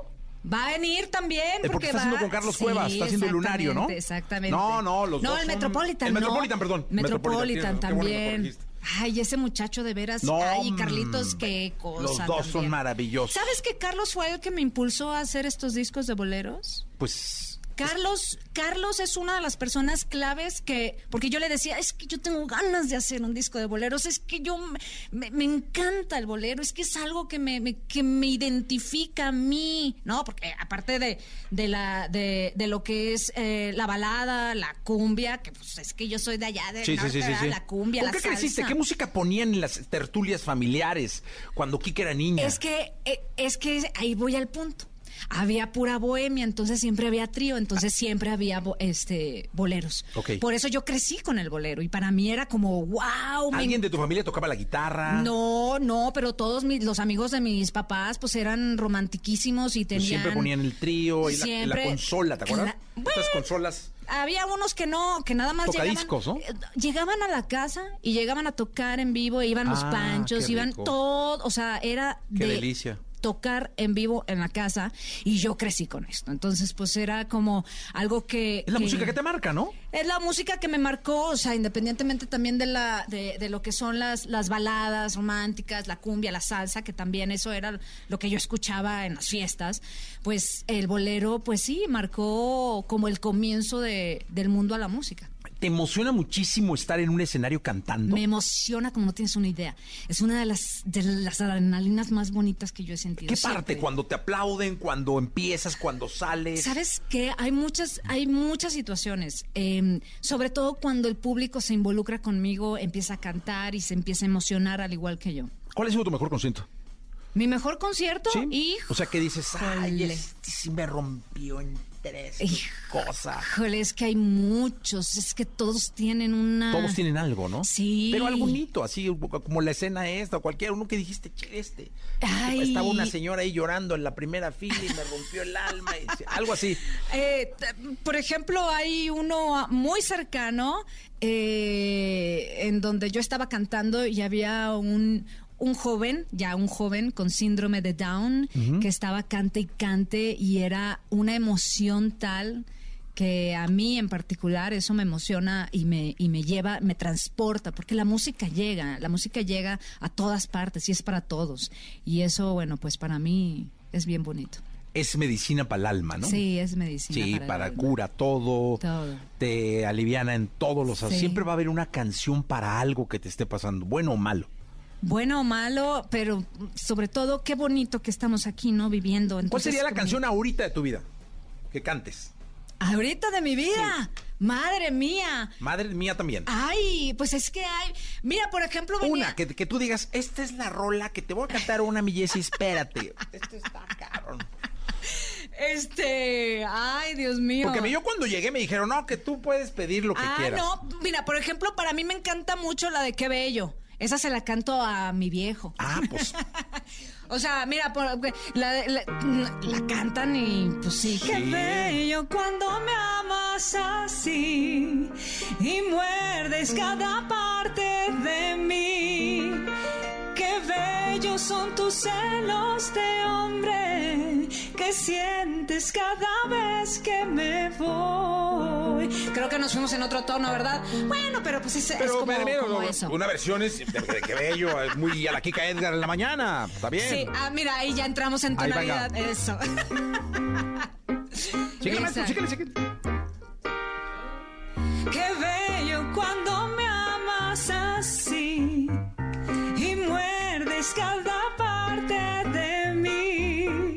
Va a venir también.
Eh, porque está haciendo con Carlos
Sí,
Cuevas, está haciendo el lunario, ¿no?
Exactamente.
No, no, los
No,
dos
el
son-
Metropolitan.
el
no.
Metropolitan, perdón.
Metropolitan
Metropolitan,
también. Ay, ese muchacho de veras.
No,
Ay, Carlitos, qué cosa.
Los dos son maravillosos.
¿Sabes que Carlos fue el que me impulsó a hacer estos discos de boleros?
Pues
Carlos, Carlos es una de las personas claves que, porque yo le decía, es que yo tengo ganas de hacer un disco de boleros, es que yo me, encanta el bolero, es que es algo que me, me- que me identifica a mí, ¿no? Porque aparte de, de la, de, de lo que es eh, la balada, la cumbia, que pues es que yo soy de allá del
Sí,
la cumbia,
¿Con
la
qué creciste? ¿Qué música ponían en las tertulias familiares cuando Kike era niña?
Es que, eh, es que ahí voy al punto. Había pura bohemia, entonces siempre había trío, entonces siempre había bo- este boleros. Por eso yo crecí con el bolero y para mí era como, wow, me
¿Alguien de tu familia tocaba la guitarra?
No, no, pero todos mis, los amigos de mis papás pues eran romantiquísimos y
Pues
tenían...
siempre ponían el trío y la, la consola, ¿te acuerdas?
Cla-
Estas consolas.
Había unos que no, que nada más
Tocadiscos,
llegaban,
¿no?
eh, llegaban a la casa y llegaban a tocar en vivo, e iban los
Ah,
panchos, iban todo, o sea, era
Qué
de
delicia.
Tocar en vivo en la casa y yo crecí con esto. Entonces, pues era como algo que...
Es la música que te marca, ¿no?
Es la música que me marcó, o sea, independientemente también de la de, de lo que son las, las baladas románticas, la cumbia, la salsa, que también eso era lo que yo escuchaba en las fiestas, pues el bolero, pues sí, marcó como el comienzo de, del mundo a la música.
¿Te emociona muchísimo estar en un escenario cantando?
Me emociona como no tienes una idea. Es una de las, de las adrenalinas más bonitas que yo he sentido.
¿Qué parte? Cuando te aplauden, cuando empiezas, cuando sales.
¿Sabes qué? Hay muchas, hay muchas situaciones. eh, sobre todo cuando el público se involucra conmigo, empieza a cantar y se empieza a emocionar al igual que yo.
¿Cuál ha sido tu mejor concierto?
Mi mejor concierto, hijo.
O sea, que dices, ay, este sí me rompió en tres cosas.
Híjole, es que hay muchos, es que todos tienen una...
Todos tienen algo, ¿no?
Sí.
Pero algo bonito, así como la escena esta o cualquier uno que dijiste, che, este.
Ay.
Estaba una señora ahí llorando en la primera fila y me rompió el alma. y- algo así.
Eh, por ejemplo, hay uno muy cercano eh, en donde yo estaba cantando y había un, un joven, ya un joven con síndrome de Down, que estaba cante y cante y era una emoción tal que a mí en particular eso me emociona y me, y me lleva, me transporta, porque la música llega, la música llega a todas partes y es para todos. Y eso, bueno, pues para mí es bien bonito.
Es medicina para el alma, ¿no?
Sí, es medicina.
Sí,
para el
para,
alma.
cura todo,
Todo.
te aliviana en todos los...
Sí.
Siempre va a haber una canción para algo que te esté pasando, bueno o malo.
Bueno o malo, pero sobre todo qué bonito que estamos aquí, ¿no? Viviendo.
¿Cuál
Entonces,
sería la
como-
canción ahorita de tu vida? Que cantes.
Ahorita de mi vida. Madre mía.
Madre mía también.
Ay, pues es que hay. Mira, por ejemplo, venía-
Una, que, que tú digas, esta es la rola que te voy a cantar una, mi Jessy, espérate. Esto está cabrón.
Este, ay, Dios mío.
Porque yo cuando llegué me dijeron, no, que tú puedes pedir lo que
ah,
quieras.
no, mira, por ejemplo, para mí me encanta mucho la de Qué Bello. Esa se la canto a mi viejo.
Ah, pues.
o sea, mira, por- la, la- la cantan y pues sí.
Qué bello cuando me amas así y muerdes cada parte de mí. Qué bellos son tus celos de hombre que sientes cada vez que me voy.
Creo que nos fuimos en otro tono, ¿verdad? Bueno, pero pues es, es
Pero
como,
primero,
como eso.
una versión es de, de qué bello, es muy a la Kika Edgar en la mañana. Está bien.
Sí, ah, mira, ahí ya entramos en tonalidad. Eso. Exacto.
síguele, síguele.
Qué bello cuando me amas así cada parte de mí.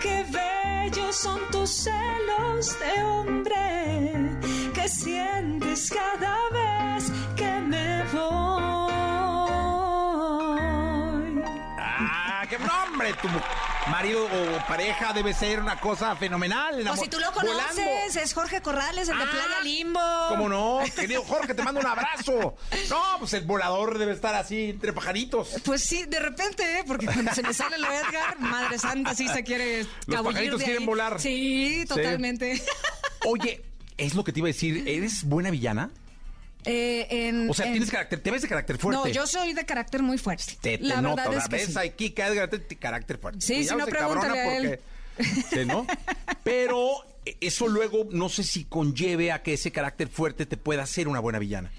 Qué bellos son tus celos de hombre que sientes
cada vez que me voy. ¡Ah, qué nombre! Tu marido o pareja debe ser una cosa fenomenal.
O si tú lo
volando.
conoces, es Jorge Corrales, el de Playa Limbo.
¿Cómo no? Querido Jorge, te mando un abrazo. No, pues el volador debe estar así entre pajaritos.
Pues sí, de repente, ¿eh? porque cuando se me sale lo Edgar, Madre Santa sí se quiere
Los pajaritos
de
quieren
ahí.
volar.
Sí,
Sí.
totalmente.
Oye, es lo que te iba a decir. ¿Eres buena villana?
Eh, en-
O sea,
en-
tienes carácter, te ves de carácter fuerte.
No, yo soy de carácter muy fuerte.
Te, te
la
noto,
verdad
la
es que sí.
Kika te- carácter fuerte.
Sí, si no, pregúntale a él.
Sí, ¿no? Pero eso luego no sé si conlleve a que ese carácter fuerte te pueda hacer una buena villana.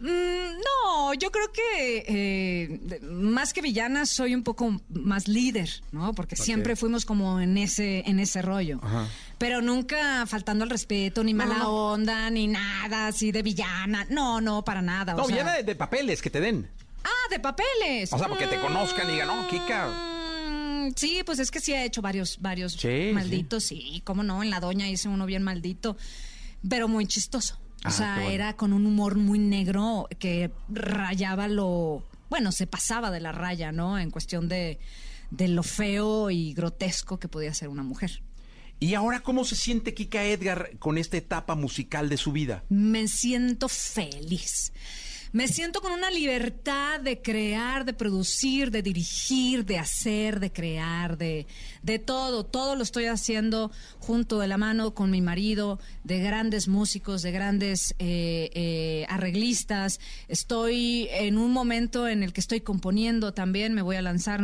Mm, no, yo creo que eh, más que villana soy un poco más líder, ¿no? Porque siempre fuimos como en ese en ese rollo.
Ajá.
Pero nunca faltando al respeto, ni mala
no.
onda, ni nada así de villana. No, no, para nada.
No,
o sea-
villana de, de papeles que te den.
Ah, de papeles.
O sea, porque te conozcan y digan, no, Kika.
Mm, Sí, pues es que sí he hecho varios, varios
Sí,
malditos, sí. cómo no, en la doña hice uno bien maldito, pero muy chistoso. O
Ah,
sea,
bueno.
era con un humor muy negro que rayaba lo, bueno, se pasaba de la raya, ¿no? En cuestión de, de lo feo y grotesco que podía ser una mujer.
¿Y ahora cómo se siente Kika Edgar con esta etapa musical de su vida?
Me siento feliz. Me siento con una libertad de crear, de producir, de dirigir, de hacer, de crear, de, de todo. Todo lo estoy haciendo junto de la mano con mi marido, de grandes músicos, de grandes eh, eh, arreglistas. Estoy en un momento en el que estoy componiendo también. Me voy a lanzar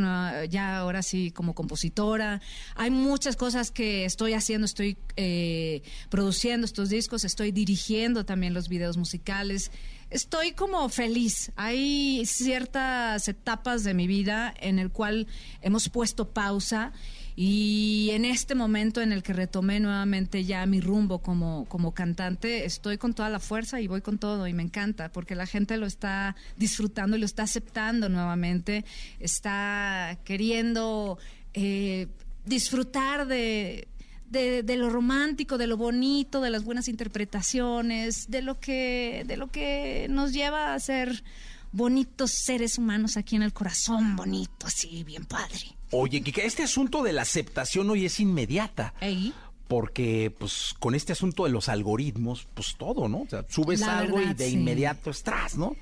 ya ahora sí como compositora. Hay muchas cosas que estoy haciendo. Estoy eh, produciendo estos discos, estoy dirigiendo también los videos musicales. Estoy como feliz. Hay ciertas etapas de mi vida en el cual hemos puesto pausa y en este momento en el que retomé nuevamente ya mi rumbo como, como cantante, estoy con toda la fuerza y voy con todo y me encanta porque la gente lo está disfrutando y lo está aceptando nuevamente, está queriendo eh, disfrutar de, de, de lo romántico, de lo bonito, de las buenas interpretaciones, de lo que, de lo que nos lleva a ser bonitos seres humanos aquí en el corazón, bonito, así, bien padre.
Oye, Kika, este asunto de la aceptación hoy es inmediata. Porque, pues, con este asunto de los algoritmos, pues todo, ¿no? O sea, subes
La
algo y de
sí.
inmediato estás, ¿no?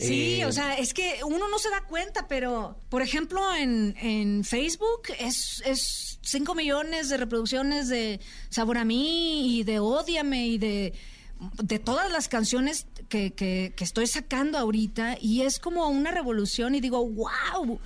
Sí,
Eh,
o sea, es que uno no se da cuenta, pero, por ejemplo, en, en Facebook es, es 5 millones de reproducciones de Sabor a mí y de Ódiame y de, de todas las canciones que, que, que estoy sacando ahorita y es como una revolución y digo, wow.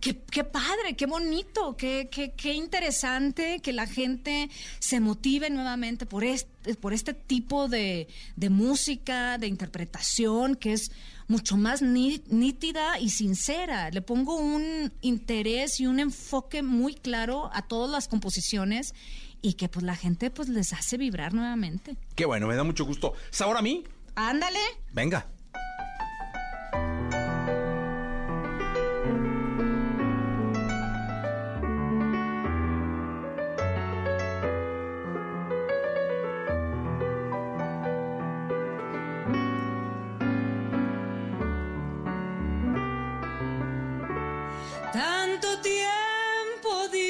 Qué, qué padre, qué bonito, qué, qué, qué interesante que la gente se motive nuevamente por este, por este tipo de, de música, de interpretación, que es mucho más ní- nítida y sincera. Le pongo un interés y un enfoque muy claro a todas las composiciones y que pues la gente pues les hace vibrar nuevamente.
Qué bueno, me da mucho gusto. ¿Sabor a mí?
Ándale.
Venga.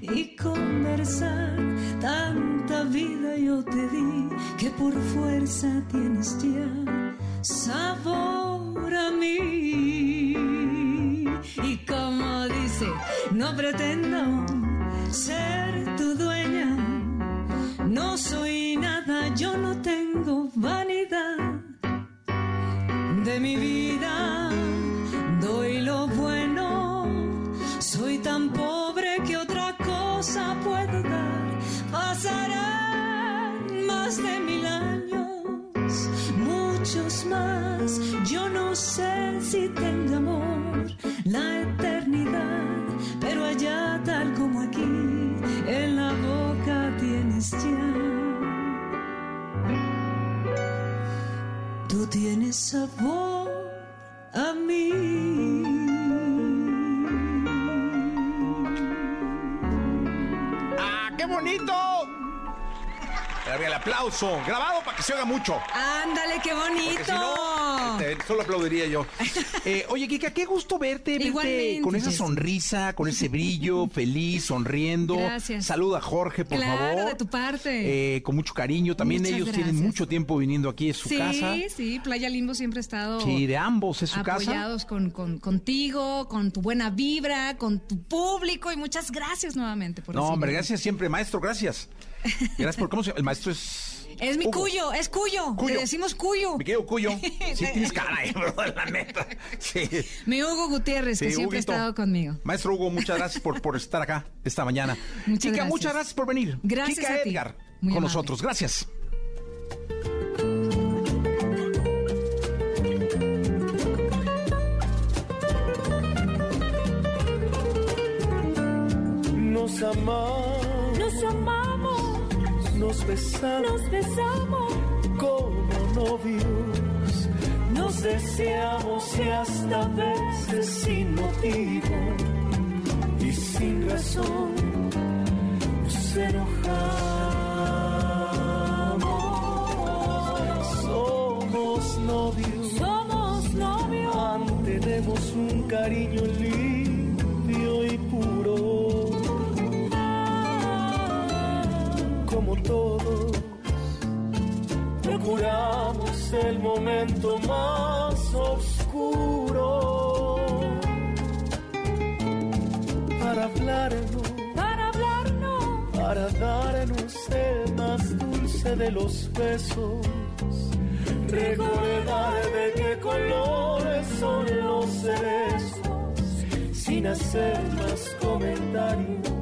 y conversar. Tanta vida yo te di que por fuerza tienes ya sabor a mí. Y como dice, no pretendo ser tu dueña. No soy nada, yo no tengo vanidad de mi vida. Doy lo bueno, soy tan pobre puedo dar. Pasarán más de mil años, muchos más. Yo no sé si tenga amor la eternidad, pero allá tal como aquí, en la boca tienes
ya. Tú tienes sabor. El aplauso, grabado para que se oiga mucho.
Ándale, qué bonito.
Porque si no, este, solo aplaudiría yo. Eh, oye, Kika, qué gusto verte, verte con esa sonrisa, con ese brillo, feliz, sonriendo.
Gracias.
Saluda a Jorge, por
claro,
favor.
de tu parte.
Eh, con mucho cariño. También
Muchas
ellos tienen mucho tiempo viniendo aquí a su
sí,
casa.
sí, Playa Limbo siempre ha estado
Sí, de ambos es su casa.
apoyados con, con- contigo, con tu buena vibra, con tu público y muchas gracias nuevamente por
No, hombre, gracias siempre, maestro, gracias. Gracias por cómo se El maestro es.
Es mi
Hugo.
cuyo, es cuyo.
Cuyo.
Le decimos cuyo.
Mi querido Cuyo. Sí, tienes cara, eh, bro, la neta. Sí.
Mi Hugo Gutiérrez, que siempre
Huguito.
ha estado conmigo.
Maestro Hugo, muchas gracias por, por estar acá esta mañana.
Muchas gracias.
muchas gracias por venir.
Gracias
Kika
a ti.
Edgar,
Muy
con
amable.
nosotros. Gracias.
Nos amamos,
Nos amamos,
nos besamos,
nos besamos,
como novios. Nos deseamos y hasta veces sin motivo y sin razón nos enojamos. Somos novios,
somos novios.
mantenemos un cariño limpio y puro. Como todos, procuramos el momento más oscuro para hablarnos,
Para hablarnos,
para darnos el más dulce de los besos. Recordar de qué colores son los cerezos, sin hacer más comentarios.